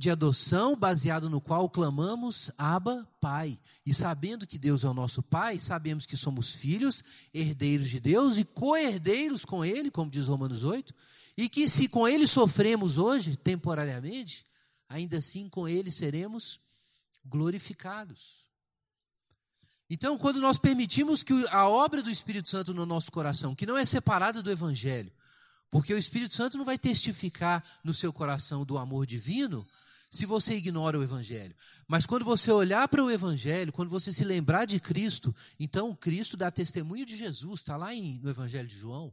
de adoção, baseado no qual clamamos Abba, Pai. E sabendo que Deus é o nosso Pai, sabemos que somos filhos, herdeiros de Deus e co-herdeiros com Ele, como diz Romanos 8, e que se com Ele sofremos hoje, temporariamente, ainda assim com Ele seremos glorificados. Então, quando nós permitimos que a obra do Espírito Santo no nosso coração, que não é separada do Evangelho, porque o Espírito Santo não vai testificar no seu coração do amor divino se você ignora o Evangelho. Mas quando você olhar para o Evangelho, quando você se lembrar de Cristo, então Cristo dá testemunho de Jesus, está lá em, no Evangelho de João.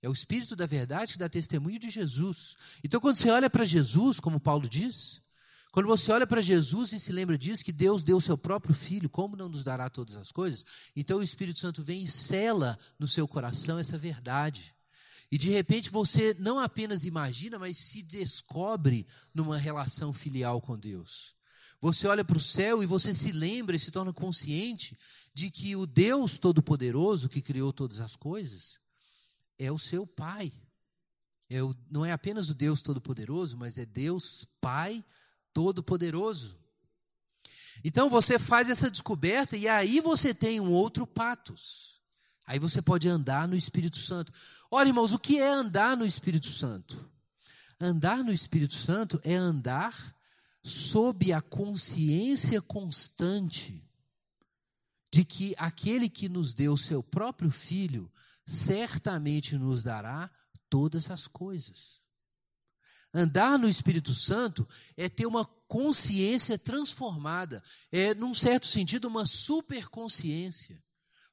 É o Espírito da verdade que dá testemunho de Jesus. Então, quando você olha para Jesus, como Paulo diz, quando você olha para Jesus e se lembra disso, que Deus deu o seu próprio Filho, como não nos dará todas as coisas? Então o Espírito Santo vem e cela no seu coração essa verdade. E de repente você não apenas imagina, mas se descobre numa relação filial com Deus. Você olha para o céu e você se lembra e se torna consciente de que o Deus Todo-Poderoso, que criou todas as coisas, é o seu Pai. É o, não é apenas o Deus Todo-Poderoso, mas é Deus Pai Todo-Poderoso. Então você faz essa descoberta e aí você tem um outro patos. Aí você pode andar no Espírito Santo. Ora, irmãos, o que é andar no Espírito Santo? Andar no Espírito Santo é andar sob a consciência constante de que aquele que nos deu seu próprio filho certamente nos dará todas as coisas. Andar no Espírito Santo é ter uma consciência transformada, é, num certo sentido, uma superconsciência.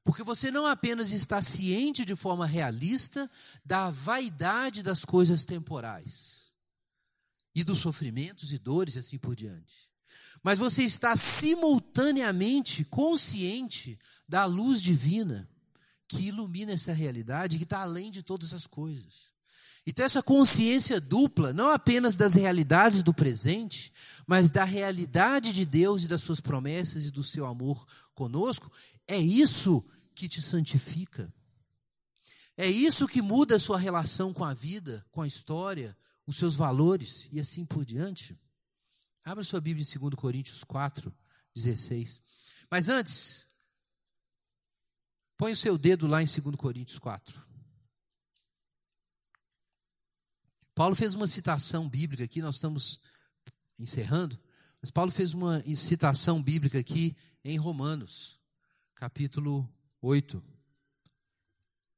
Porque você não apenas está ciente de forma realista da vaidade das coisas temporais e dos sofrimentos e dores e assim por diante, mas você está simultaneamente consciente da luz divina que ilumina essa realidade que está além de todas as coisas. Então, essa consciência dupla, não apenas das realidades do presente, mas da realidade de Deus e das suas promessas e do seu amor conosco, é isso que te santifica. É isso que muda a sua relação com a vida, com a história, os seus valores e assim por diante. Abra sua Bíblia em 2 Coríntios 4, 16. Mas antes, põe o seu dedo lá em 2 Coríntios 4. Paulo fez uma citação bíblica aqui, nós estamos encerrando, mas Paulo fez uma citação bíblica aqui em Romanos, capítulo 8.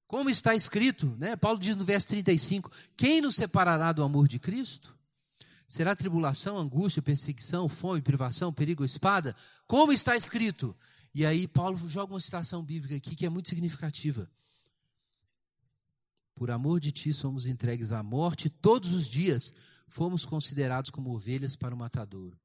Como está escrito, né? Paulo diz no verso 35: Quem nos separará do amor de Cristo? Será tribulação, angústia, perseguição, fome, privação, perigo, espada? Como está escrito? E aí Paulo joga uma citação bíblica aqui que é muito significativa. Por amor de ti somos entregues à morte, todos os dias fomos considerados como ovelhas para o matadouro.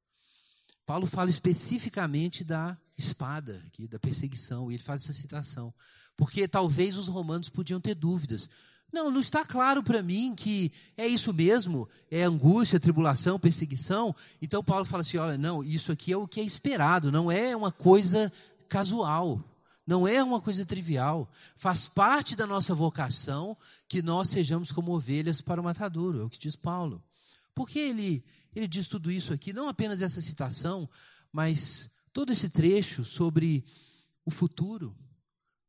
Paulo fala especificamente da espada, aqui, da perseguição, e ele faz essa citação. Porque talvez os romanos podiam ter dúvidas. Não, não está claro para mim que é isso mesmo, é angústia, tribulação, perseguição. Então Paulo fala assim: olha, não, isso aqui é o que é esperado, não é uma coisa casual, não é uma coisa trivial. Faz parte da nossa vocação que nós sejamos como ovelhas para o matadouro, é o que diz Paulo. Por que ele, ele diz tudo isso aqui? Não apenas essa citação, mas todo esse trecho sobre o futuro.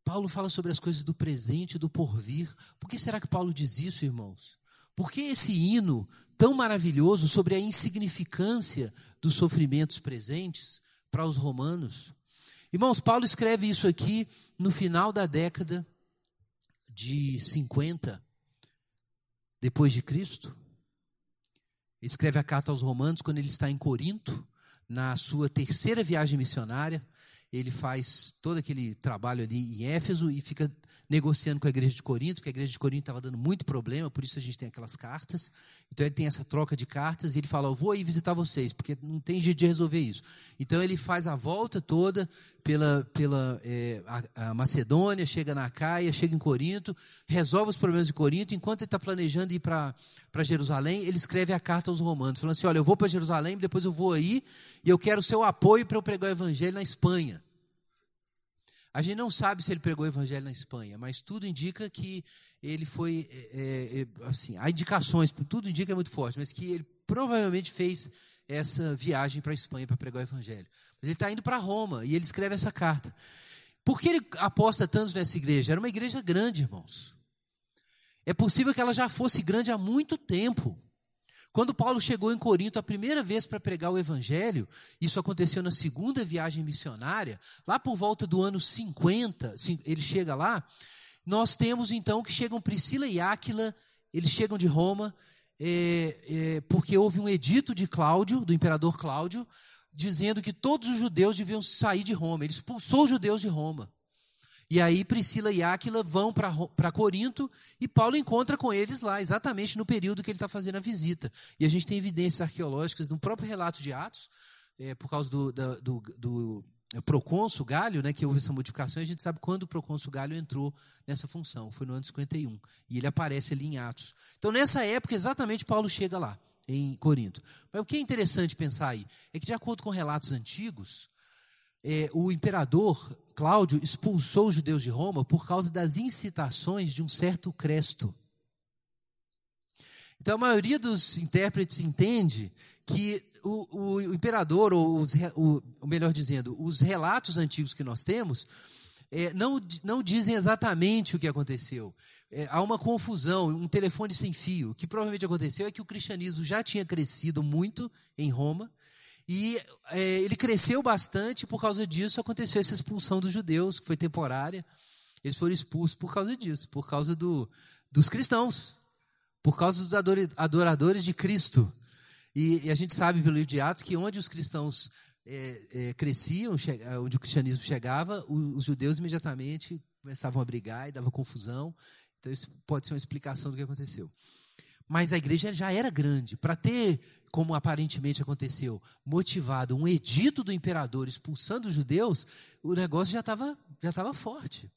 Paulo fala sobre as coisas do presente do porvir. Por que será que Paulo diz isso, irmãos? Por que esse hino tão maravilhoso sobre a insignificância dos sofrimentos presentes para os romanos? Irmãos, Paulo escreve isso aqui no final da década de 50 depois de Cristo. Ele escreve a carta aos Romanos quando ele está em Corinto, na sua terceira viagem missionária ele faz todo aquele trabalho ali em Éfeso e fica negociando com a igreja de Corinto, porque a igreja de Corinto estava dando muito problema, por isso a gente tem aquelas cartas. Então ele tem essa troca de cartas e ele fala: Eu vou aí visitar vocês, porque não tem jeito de resolver isso. Então ele faz a volta toda pela, pela é, a, a Macedônia, chega na Caia, chega em Corinto, resolve os problemas de Corinto. Enquanto ele está planejando ir para Jerusalém, ele escreve a carta aos Romanos, falando assim: Olha, eu vou para Jerusalém, depois eu vou aí e eu quero seu apoio para eu pregar o evangelho na Espanha. A gente não sabe se ele pregou o evangelho na Espanha, mas tudo indica que ele foi, é, é, é, assim, há indicações, tudo indica é muito forte, mas que ele provavelmente fez essa viagem para a Espanha para pregar o evangelho. Mas ele está indo para Roma e ele escreve essa carta. Por que ele aposta tanto nessa igreja? Era uma igreja grande, irmãos. É possível que ela já fosse grande há muito tempo. Quando Paulo chegou em Corinto a primeira vez para pregar o evangelho, isso aconteceu na segunda viagem missionária, lá por volta do ano 50, ele chega lá, nós temos então que chegam Priscila e Áquila, eles chegam de Roma, é, é, porque houve um edito de Cláudio, do imperador Cláudio, dizendo que todos os judeus deviam sair de Roma. Ele expulsou os judeus de Roma. E aí Priscila e Áquila vão para Corinto e Paulo encontra com eles lá, exatamente no período que ele está fazendo a visita. E a gente tem evidências arqueológicas no próprio relato de Atos, é, por causa do, da, do, do procônsul Galho, né, que houve essa modificação, a gente sabe quando o procônsul Galho entrou nessa função, foi no ano 51, e ele aparece ali em Atos. Então, nessa época, exatamente, Paulo chega lá, em Corinto. Mas o que é interessante pensar aí, é que de acordo com relatos antigos, é, o imperador Cláudio expulsou os judeus de Roma por causa das incitações de um certo Cresto. Então a maioria dos intérpretes entende que o, o imperador, ou os, o, melhor dizendo, os relatos antigos que nós temos, é, não, não dizem exatamente o que aconteceu. É, há uma confusão, um telefone sem fio. O que provavelmente aconteceu é que o cristianismo já tinha crescido muito em Roma, e é, ele cresceu bastante, por causa disso aconteceu essa expulsão dos judeus, que foi temporária. Eles foram expulsos por causa disso, por causa do, dos cristãos, por causa dos adoradores de Cristo. E, e, a gente sabe pelo livro de Atos que onde os cristãos é, é, cresciam, onde o cristianismo chegava, os, os judeus imediatamente começavam a brigar e dava confusão. Então, isso pode ser uma explicação do que aconteceu. Mas a igreja já era grande. Para ter, como aparentemente aconteceu, motivado um edito do imperador expulsando os judeus, o negócio já estava já tava forte.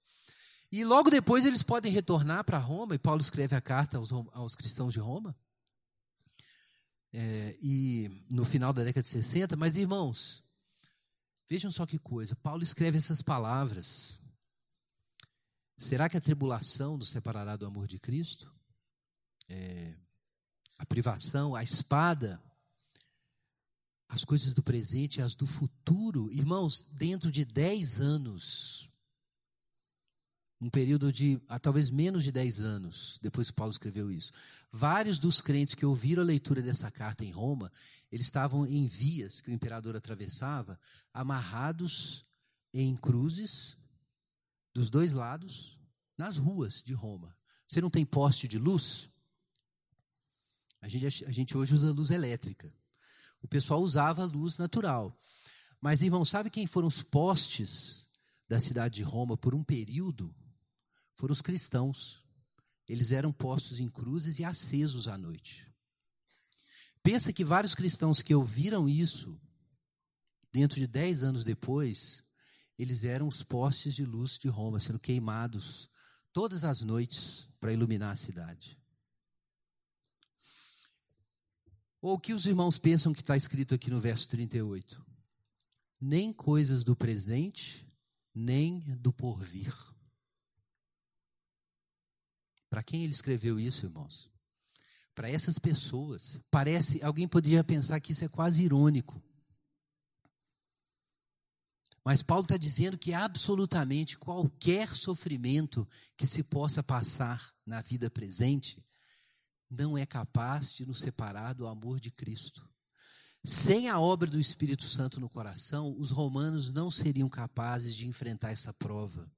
E logo depois eles podem retornar para Roma, e Paulo escreve a carta aos, aos cristãos de Roma. É, e no final da década de 60, mas irmãos, vejam só que coisa, Paulo escreve essas palavras. Será que a tribulação nos separará do amor de Cristo? É, a privação, a espada, as coisas do presente e as do futuro. Irmãos, dentro de 10 anos, um período de ah, talvez menos de 10 anos, depois que Paulo escreveu isso, vários dos crentes que ouviram a leitura dessa carta em Roma, eles estavam em vias que o imperador atravessava, amarrados em cruzes dos dois lados, nas ruas de Roma. Você não tem poste de luz? A gente, a gente hoje usa luz elétrica. O pessoal usava luz natural. Mas, irmão, sabe quem foram os postes da cidade de Roma por um período? Foram os cristãos. Eles eram postos em cruzes e acesos à noite. Pensa que vários cristãos que ouviram isso, dentro de dez anos depois, eles eram os postes de luz de Roma, sendo queimados todas as noites para iluminar a cidade. Ou o que os irmãos pensam que está escrito aqui no verso 38? Nem coisas do presente, nem do porvir. Para quem ele escreveu isso, irmãos? Para essas pessoas. Parece, alguém poderia pensar que isso é quase irônico. Mas Paulo está dizendo que absolutamente qualquer sofrimento que se possa passar na vida presente não é capaz de nos separar do amor de Cristo. Sem a obra do Espírito Santo no coração, os romanos não seriam capazes de enfrentar essa prova.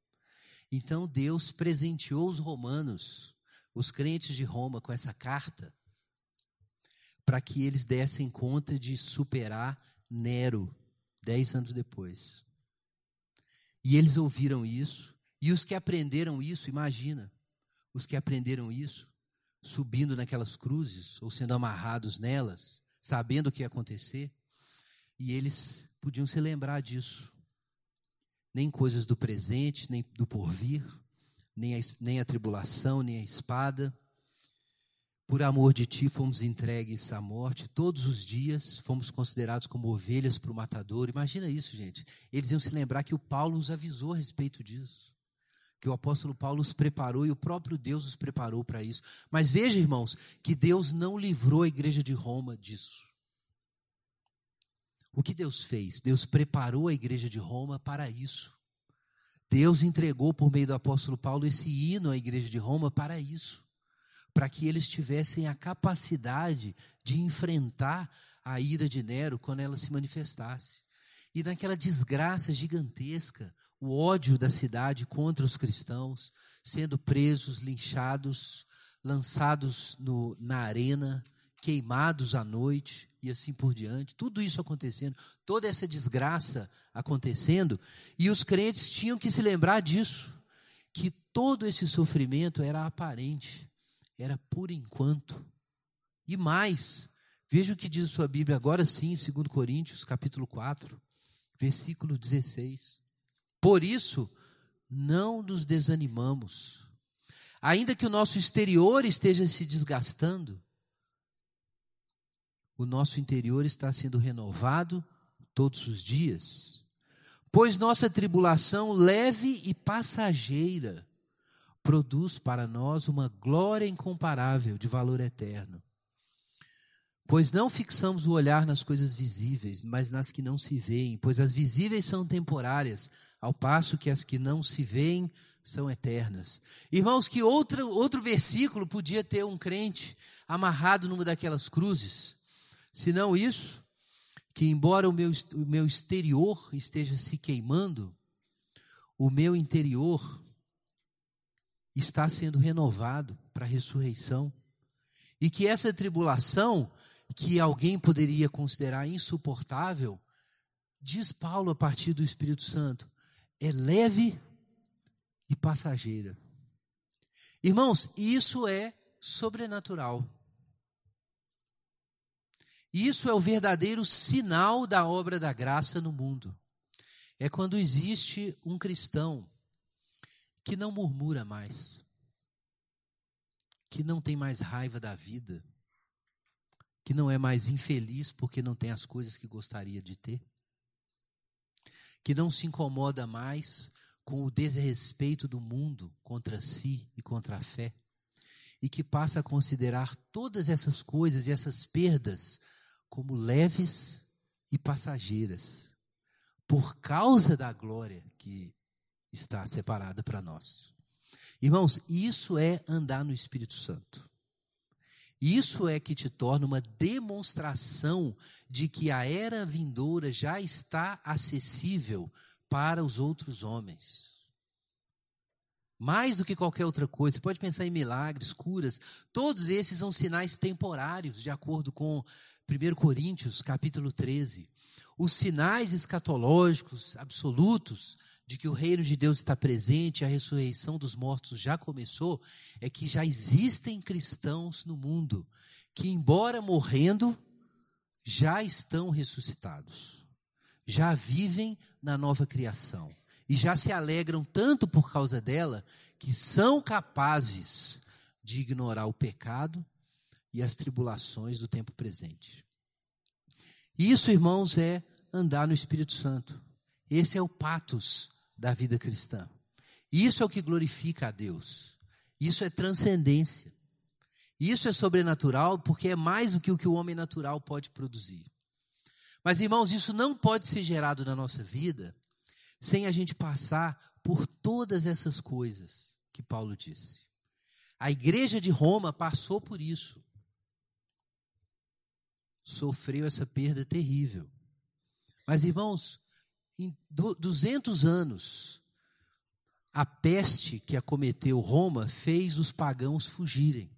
Então Deus presenteou os romanos, os crentes de Roma, com essa carta, para que eles dessem conta de superar Nero, dez anos depois. E eles ouviram isso, e os que aprenderam isso, imagina, os que aprenderam isso, subindo naquelas cruzes ou sendo amarrados nelas, sabendo o que ia acontecer, e eles podiam se lembrar disso. Nem coisas do presente, nem do porvir, nem a, nem a tribulação, nem a espada. Por amor de ti fomos entregues à morte todos os dias, fomos considerados como ovelhas para o matador. Imagina isso, gente. Eles iam se lembrar que o Paulo nos avisou a respeito disso que o apóstolo Paulo os preparou e o próprio Deus os preparou para isso. Mas veja, irmãos, que Deus não livrou a igreja de Roma disso. O que Deus fez? Deus preparou a igreja de Roma para isso. Deus entregou por meio do apóstolo Paulo esse hino à igreja de Roma para isso. Para que eles tivessem a capacidade de enfrentar a ira de Nero quando ela se manifestasse. E naquela desgraça gigantesca, o ódio da cidade contra os cristãos, sendo presos, linchados, lançados no, na arena, queimados à noite e assim por diante. Tudo isso acontecendo, toda essa desgraça acontecendo, e os crentes tinham que se lembrar disso, que todo esse sofrimento era aparente, era por enquanto. E mais, veja o que diz a sua Bíblia agora sim, em 2 Coríntios, capítulo 4, versículo 16. Por isso, não nos desanimamos. Ainda que o nosso exterior esteja se desgastando, o nosso interior está sendo renovado todos os dias. Pois nossa tribulação leve e passageira produz para nós uma glória incomparável de valor eterno. Pois não fixamos o olhar nas coisas visíveis, mas nas que não se veem, pois as visíveis são temporárias, ao passo que as que não se veem são eternas. Irmãos, que outro, outro versículo podia ter um crente amarrado numa daquelas cruzes? Se não isso, que embora o meu, o meu exterior esteja se queimando, o meu interior está sendo renovado para a ressurreição. E que essa tribulação que alguém poderia considerar insuportável, diz Paulo a partir do Espírito Santo, é leve e passageira. Irmãos, isso é sobrenatural. Isso é o verdadeiro sinal da obra da graça no mundo. É quando existe um cristão que não murmura mais, que não tem mais raiva da vida, que não é mais infeliz porque não tem as coisas que gostaria de ter, que não se incomoda mais com o desrespeito do mundo contra si e contra a fé, e que passa a considerar todas essas coisas e essas perdas como leves e passageiras, por causa da glória que está separada para nós. Irmãos, isso é andar no Espírito Santo. Isso é que te torna uma demonstração de que a era vindoura já está acessível para os outros homens. Mais do que qualquer outra coisa, você pode pensar em milagres, curas, todos esses são sinais temporários, de acordo com 1 Coríntios, capítulo 13. Os sinais escatológicos absolutos de que o reino de Deus está presente, a ressurreição dos mortos já começou, é que já existem cristãos no mundo que, embora morrendo, já estão ressuscitados, já vivem na nova criação e já se alegram tanto por causa dela que são capazes de ignorar o pecado e as tribulações do tempo presente. Isso, irmãos, é andar no Espírito Santo. Esse é o patos da vida cristã. Isso é o que glorifica a Deus. Isso é transcendência. Isso é sobrenatural porque é mais do que o que o homem natural pode produzir. Mas, irmãos, isso não pode ser gerado na nossa vida sem a gente passar por todas essas coisas que Paulo disse. A igreja de Roma passou por isso. Sofreu essa perda terrível. Mas, irmãos, em 200 anos, a peste que acometeu Roma fez os pagãos fugirem.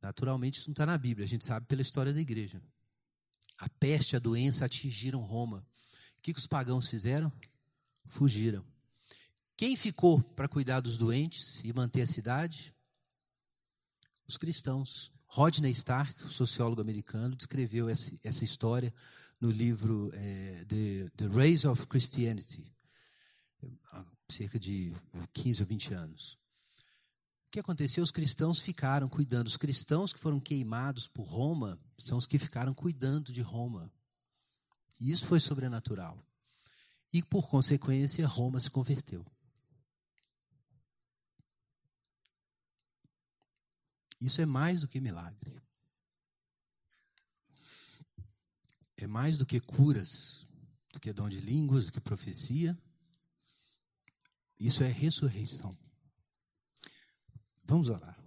Naturalmente, isso não está na Bíblia, a gente sabe pela história da igreja. A peste, a doença atingiram Roma. O que, que os pagãos fizeram? Fugiram. Quem ficou para cuidar dos doentes e manter a cidade? Os cristãos. Rodney Stark, sociólogo americano, descreveu essa, história no livro é, The, The Race of Christianity, há cerca de 15 ou 20 anos que aconteceu? Os cristãos ficaram cuidando. Os cristãos que foram queimados por Roma são os que ficaram cuidando de Roma. E isso foi sobrenatural. E, por consequência, Roma se converteu. Isso é mais do que milagre. É mais do que curas, do que dom de línguas, do que profecia. Isso é ressurreição. Vamos orar.